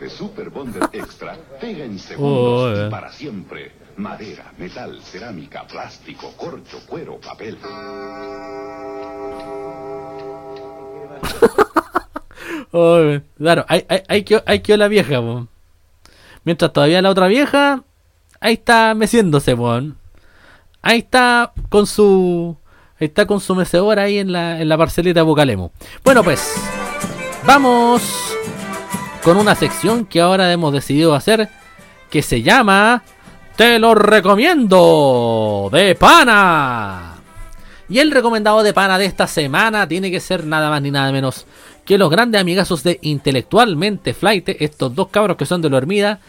De Super Bonder Extra pega en Oh, segundos eh. y para siempre. Madera, metal, cerámica, plástico, corcho, cuero, papel. Oh, claro, ahí, ahí, ahí quedó, ahí quedó la vieja, po. Mientras todavía la otra vieja, ahí está meciéndose, po. Ahí está con su. Ahí está con su mecedora ahí en la, en la parcelita de Bucalemo. Bueno, pues. Vamos con una sección que ahora hemos decidido hacer. Que se llama. Te lo recomiendo. De pana. Y el recomendado de pana de esta semana tiene que ser nada más ni nada menos que los grandes amigazos de Intelectualmente Flight, estos dos cabros que son de lo Hermida,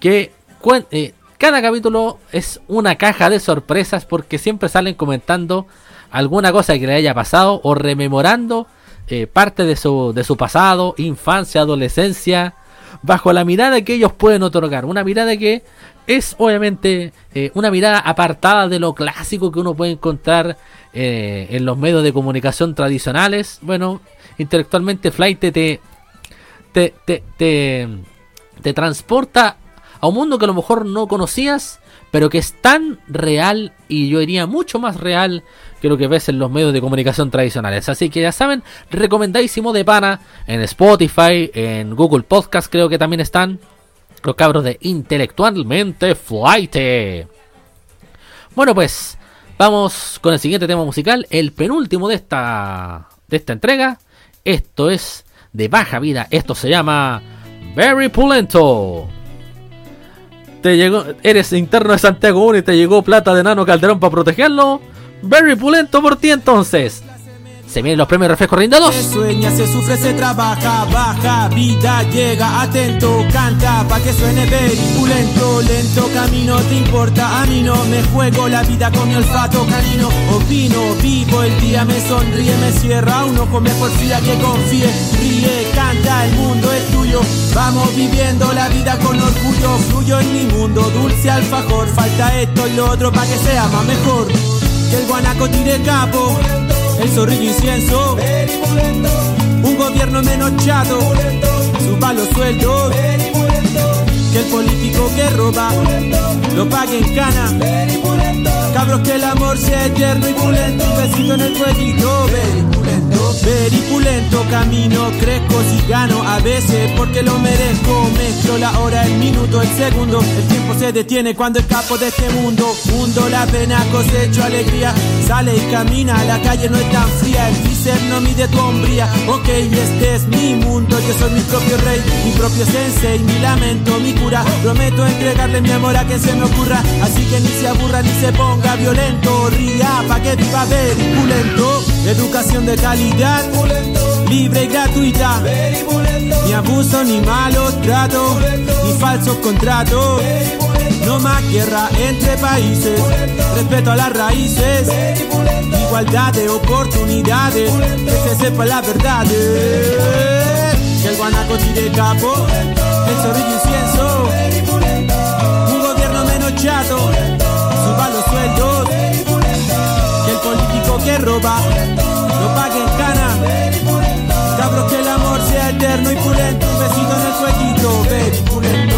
que eh, cada capítulo es una caja de sorpresas porque siempre salen comentando alguna cosa que le haya pasado o rememorando eh, parte de su, de su pasado, infancia, adolescencia, bajo la mirada que ellos pueden otorgar. Una mirada que es obviamente eh, una mirada apartada de lo clásico que uno puede encontrar eh, en los medios de comunicación tradicionales. Bueno, intelectualmente Flight te, te, te, te, te transporta a un mundo que a lo mejor no conocías, pero que es tan real y yo diría mucho más real que lo que ves en los medios de comunicación tradicionales. Así que ya saben, recomendadísimo de pana en Spotify, en Google Podcast creo que también están los cabros de Intelectualmente Flight. Bueno pues, vamos con el siguiente tema musical, el penúltimo de esta, de esta entrega. Esto es de baja vida, esto se llama Very Pulento. Te llegó, eres interno de Santiago 1 y te llegó plata de Nano Calderón para protegerlo. Very Pulento por ti entonces. Se vienen los premios refresco Rinda 2. Se sueña, se sufre, se trabaja, baja, vida llega, atento, canta, pa' que suene pulento, lento camino, te importa, a mí no me juego la vida con mi olfato canino, opino, vivo, el día me sonríe, me cierra un ojo, me porfía que confíe, ríe, canta, el mundo es tuyo, vamos viviendo la vida con orgullo, fluyo en mi mundo, dulce alfajor, falta esto y lo otro pa' que sea más mejor, que el guanaco tire capo, el zorrillo incienso, un gobierno menos chato, suba los sueldos, que el político que roba lo pague en cana, cabros que el amor sea eterno y pulento, un besito en el cuellito, veripulento, veripulento, camino, crezco si gano a veces porque lo merezco, mezclo la hora, el minuto, el segundo, el tiempo se detiene cuando escapo de este mundo, mundo la pena, cosecho alegría, sale y camina, la calle no es tan fría, el freezer no mide tu hombría, ok, este es mi mundo, yo soy mi propio rey, mi propio sensei, mi lamento, mi cura, prometo entregarle mi amor a que se me ocurra, así que ni se aburra ni se ponga violento, ría pa' que viva veripulento, educación de calidad, libre y gratuita, ni abuso ni malos tratos, ni falsos contratos, no más guerra entre países, respeto a las raíces, igualdad de oportunidades, que se sepa la verdad, que el guanaco tire capo, el zorrillo incienso, un gobierno menos chato, suba los sueldos, que el político que roba eterno y pulento, un besito en el cuellito, veripulento.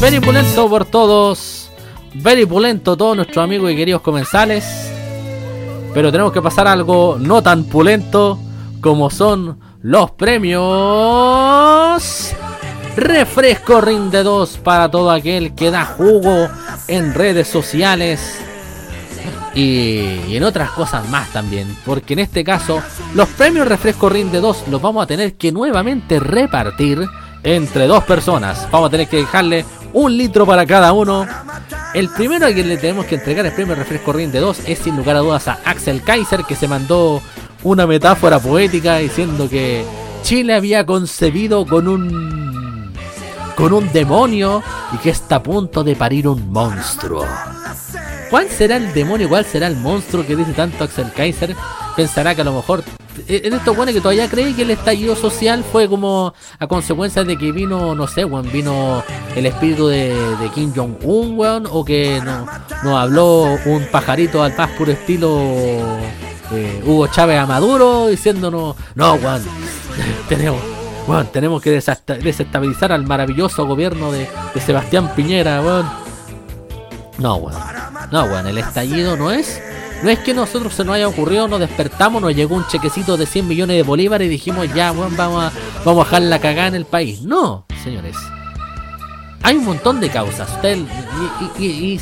Very pulento por todos. Very pulento todos nuestros amigos y queridos comensales. Pero tenemos que pasar algo no tan pulento como son los premios. Refresco Rinde 2 para todo aquel que da jugo en redes sociales. y, en otras cosas más también. Porque en este caso, los premios Refresco Rinde 2 los vamos a tener que nuevamente repartir entre dos personas. Vamos a tener que dejarle un litro para cada uno. El primero a quien le tenemos que entregar el premio Refresco Rinde 2 es sin lugar a dudas a Axel Kaiser, que se mandó una metáfora poética diciendo que Chile había concebido con un con un demonio y que está a punto de parir un monstruo. ¿Cuál será el demonio? ¿Cuál será el monstruo que dice tanto Axel Kaiser? Pensará que a lo mejor en estos buenos que todavía cree que el estallido social fue como a consecuencia de que vino, no sé, weón, vino el espíritu de, Kim Jong-un, weón, o que no, nos habló un pajarito al paz puro estilo eh, Hugo Chávez a Maduro diciéndonos, no, weón, tenemos, weón, tenemos que desesta- desestabilizar al maravilloso gobierno de, Sebastián Piñera. No, weón. No, weón, el estallido no es. No es que nosotros se nos haya ocurrido, nos despertamos, nos llegó un chequecito de 100 millones de bolívares y dijimos, ya, weón, vamos a, vamos a dejar la cagada en el país. No, señores. Hay un montón de causas. Y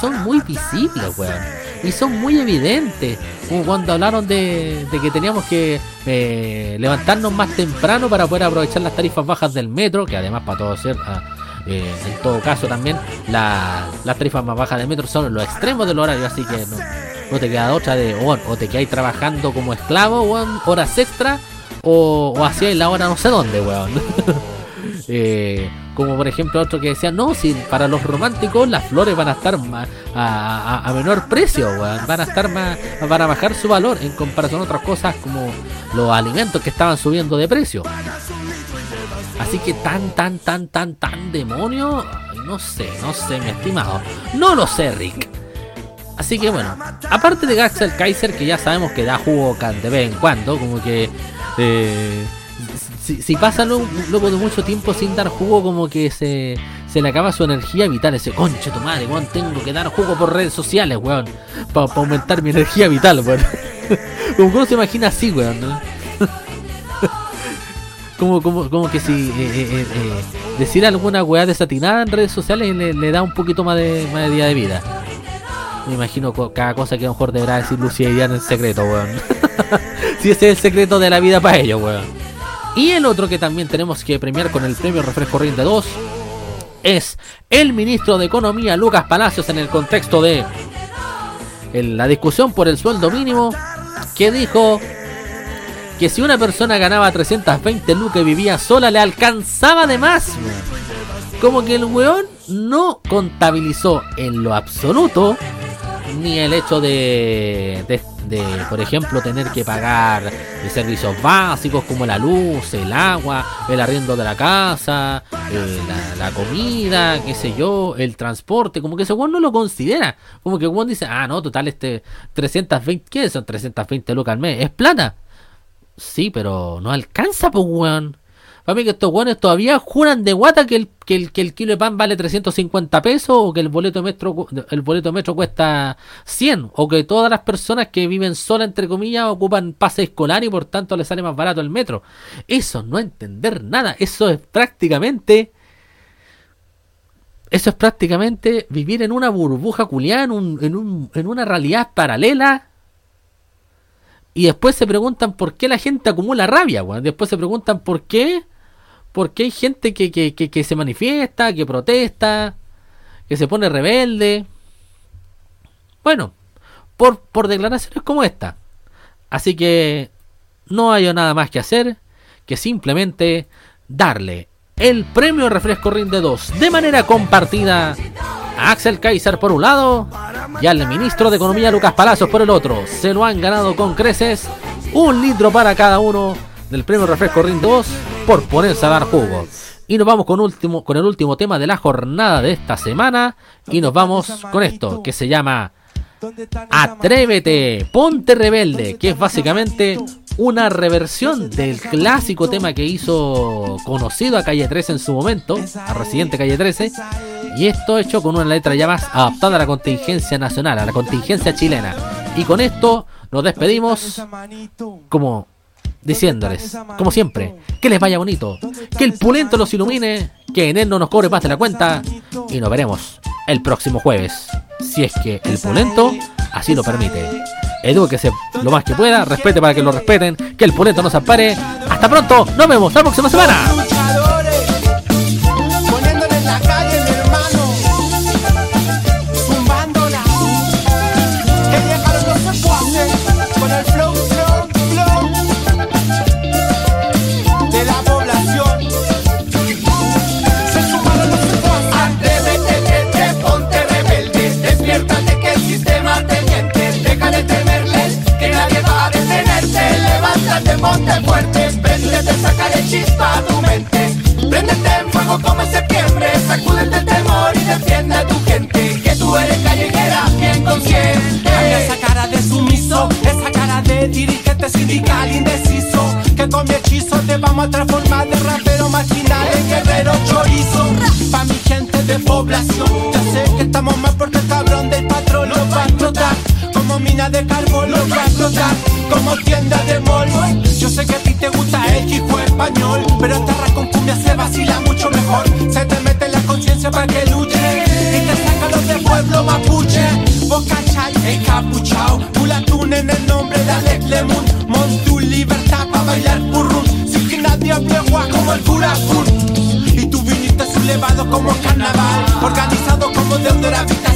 son muy visibles, weón. Y son muy evidentes. Cuando hablaron de, que teníamos que eh, levantarnos más temprano para poder aprovechar las tarifas bajas del metro, que además para todo ser... ah, eh, en todo caso también la- las tarifas más bajas del metro son los extremos del horario, así que no, te queda otra de o te quedáis trabajando como esclavo, horas extra, o, o hacíais la hora no sé dónde, weón. Eh, como por ejemplo otro que decía, no, si para los románticos las flores van a estar ma- a, menor precio, van a estar más, van a bajar su valor en comparación a otras cosas como los alimentos que estaban subiendo de precio. Así que tan, tan, tan, tan, tan demonio, no sé, no sé, mi estimado, no lo sé, Rick. Así que bueno, aparte de Axel Kaiser, que ya sabemos que da jugo de vez en cuando, como que eh, si, si pasa luego de mucho tiempo sin dar jugo, como que se, se le acaba su energía vital. Ese conche tu madre, weón, tengo que dar jugo por redes sociales, weón, para aumentar mi energía vital, weón. como se imagina así, weón, como, como, como que si eh, eh, eh, eh, decir alguna weá desatinada en redes sociales le, le da un poquito más de, más de día de vida. Me imagino cada cosa que a lo mejor deberá decir Lucía y Diana en secreto, weón. si ese es el secreto de la vida para ellos, weón. Y el otro que también tenemos que premiar con el premio Refresco Rinde 2 es el ministro de Economía, Lucas Palacios, en el contexto de la discusión por el sueldo mínimo, que dijo que si una persona ganaba 320 lucas y vivía sola, le alcanzaba de más. Como que el weón no contabilizó en lo absoluto ni el hecho de, de, de, por ejemplo, tener que pagar servicios básicos como la luz, el agua, el arriendo de la casa, eh, la, comida, qué sé yo, el transporte, como que ese weón no lo considera. Como que weón dice, ah, no, total, este 320, ¿qué son 320 lucas al mes? ¿Es plata? Sí, pero no alcanza, pues, weón. Mí que estos weones todavía juran de guata que el, que, el, kilo de pan vale 350 pesos o que el boleto de metro el boleto metro cuesta 100 o que todas las personas que viven sola entre comillas ocupan pase escolar y por tanto les sale más barato el metro. Eso no entender nada, eso es prácticamente eso es prácticamente vivir en una burbuja culiada, en, un, en, un, en una realidad paralela y después se preguntan por qué la gente acumula rabia. Después se preguntan por qué. Porque hay gente que, que, que, se manifiesta, que protesta, que se pone rebelde. Bueno, por, por declaraciones como esta. Así que no hay nada más que hacer que simplemente darle el premio Refresco Rinde 2 de manera compartida a Axel Kaiser por un lado y al ministro de Economía Lucas Palacios por el otro. Se lo han ganado con creces un litro para cada uno del premio Refresco Rinde 2 por ponerse a dar jugo. Y nos vamos con, último, con el último tema de la jornada de esta semana y nos vamos con esto que se llama Atrévete, ponte rebelde, que es básicamente una reversión del clásico tema que hizo conocido a Calle 13 en su momento, a Residente Calle 13, y esto hecho con una letra ya más adaptada a la contingencia nacional, a la contingencia chilena. Y con esto nos despedimos como diciéndoles, como siempre, que les vaya bonito, que el pulento los ilumine, que en él no nos cobre más de la cuenta, y nos veremos el próximo jueves, si es que el pulento así lo permite. Edúquese lo más que pueda, respete para que lo respeten, que el pulento no se ampare. Hasta pronto, nos vemos la próxima semana. Ponte fuerte, préndete, sácale chispa a tu mente, préndete en fuego como septiembre, sacúdete el temor y defiende a tu gente, que tú eres callejera, bien consciente. Cambia esa cara de sumiso, esa cara de dirigente sindical indeciso. Que con mi hechizo te vamos a transformar de rapero marginal en guerrero chorizo. Pa' mi gente de población, ya sé que estamos mal porque el cabrón del patrón lo va a explotar. Como mina de carbón lo va a explotar, como tienda de mall. Yo sé que a ti te gusta el hijo español, pero esta con se vacila mucho mejor. Se te mete la conciencia para que luche y te saca los de pueblo mapuche. Vos cachai, encapuchao, Pulatún en el nombre de Alex Lemun. Mon tu libertad para bailar purrum, sin que nadie hable como el curacún. Y tú viniste sublevado como carnaval, organizado como habitacional, indignado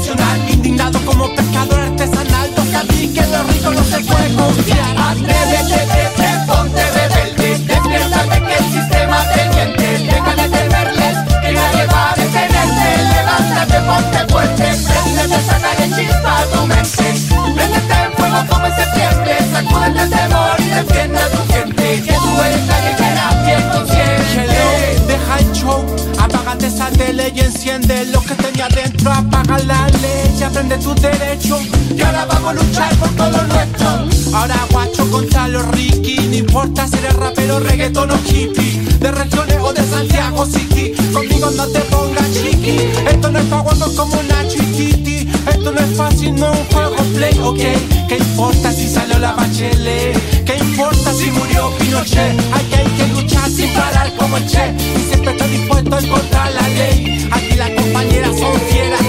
no se puede confiar. Atrévete, vete, ponte rebelde, despiértate que el sistema te miente, deja de temerles, que nadie va a detenerte, levántate, ponte fuerte, préndete, sácale chispa a tu mente, préndete en fuego como en septiembre, sacúdete el temor y defiende a tu gente, que tú eres callejera, bien consciente. Deja el show, apágate esa tele y enciende lo que tenía dentro, apaga la ley, aprende tus derechos. y vamos a luchar por todo nuestro. Ahora guacho contra los Ricky, no importa si eres rapero, reggaeton o hippie, de regiones o de Santiago City, conmigo no te pongas chiqui, esto no es pa' como Nacho y Titi, esto no es fácil, no un juego play, ok, ¿qué importa si salió la bachelet? ¿Qué importa si murió Pinochet? Aquí hay que luchar sin parar como el Che, y siempre estoy dispuesto a encontrar la ley, aquí las compañeras son fieras,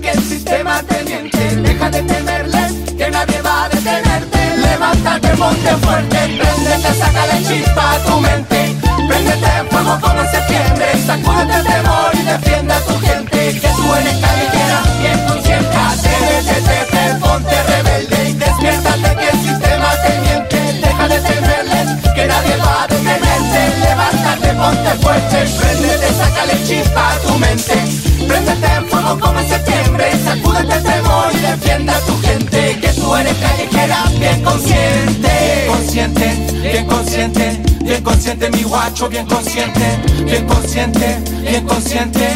que el sistema te miente, deja de temerles, que nadie va a detenerte, levántate, ponte fuerte, préndete, sácale chispa a tu mente, préndete en fuego como en septiembre, sacúdete el temor y defiende a tu gente, que tú eres callejera, bien consciente, atrévete, vete, ponte rebelde, y despiértate que el sistema te miente, deja de temerles, que nadie va a detenerte, levántate, ponte fuerte, préndete, sácale chispa a tu mente, préndete en fuego como en septiembre, sacúdete el temor y defiende a tu gente, que tú eres callejera, bien consciente. consciente, bien consciente, bien consciente mi guacho, bien consciente, bien consciente, bien consciente.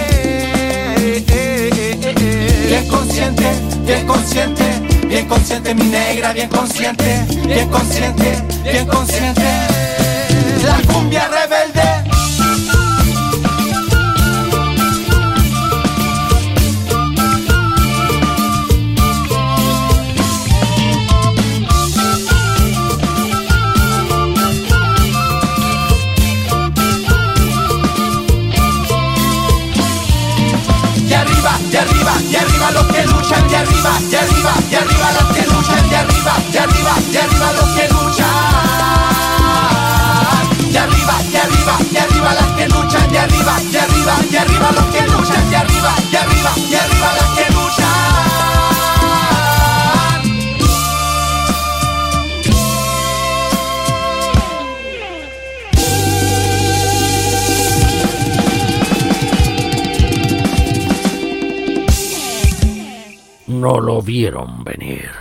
Bien consciente, bien consciente, bien consciente mi negra, bien consciente, bien consciente, bien consciente. La cumbia rebelde. Y arriba, y arriba los que luchan, y arriba, y arriba, y arriba los que luchan, y arriba, y arriba, y arriba los que luchan. Y arriba, y arriba, y arriba las que luchan, y arriba, y arriba, y arriba los que luchan, y arriba, y arriba, y arriba las que luchan. No lo vieron venir.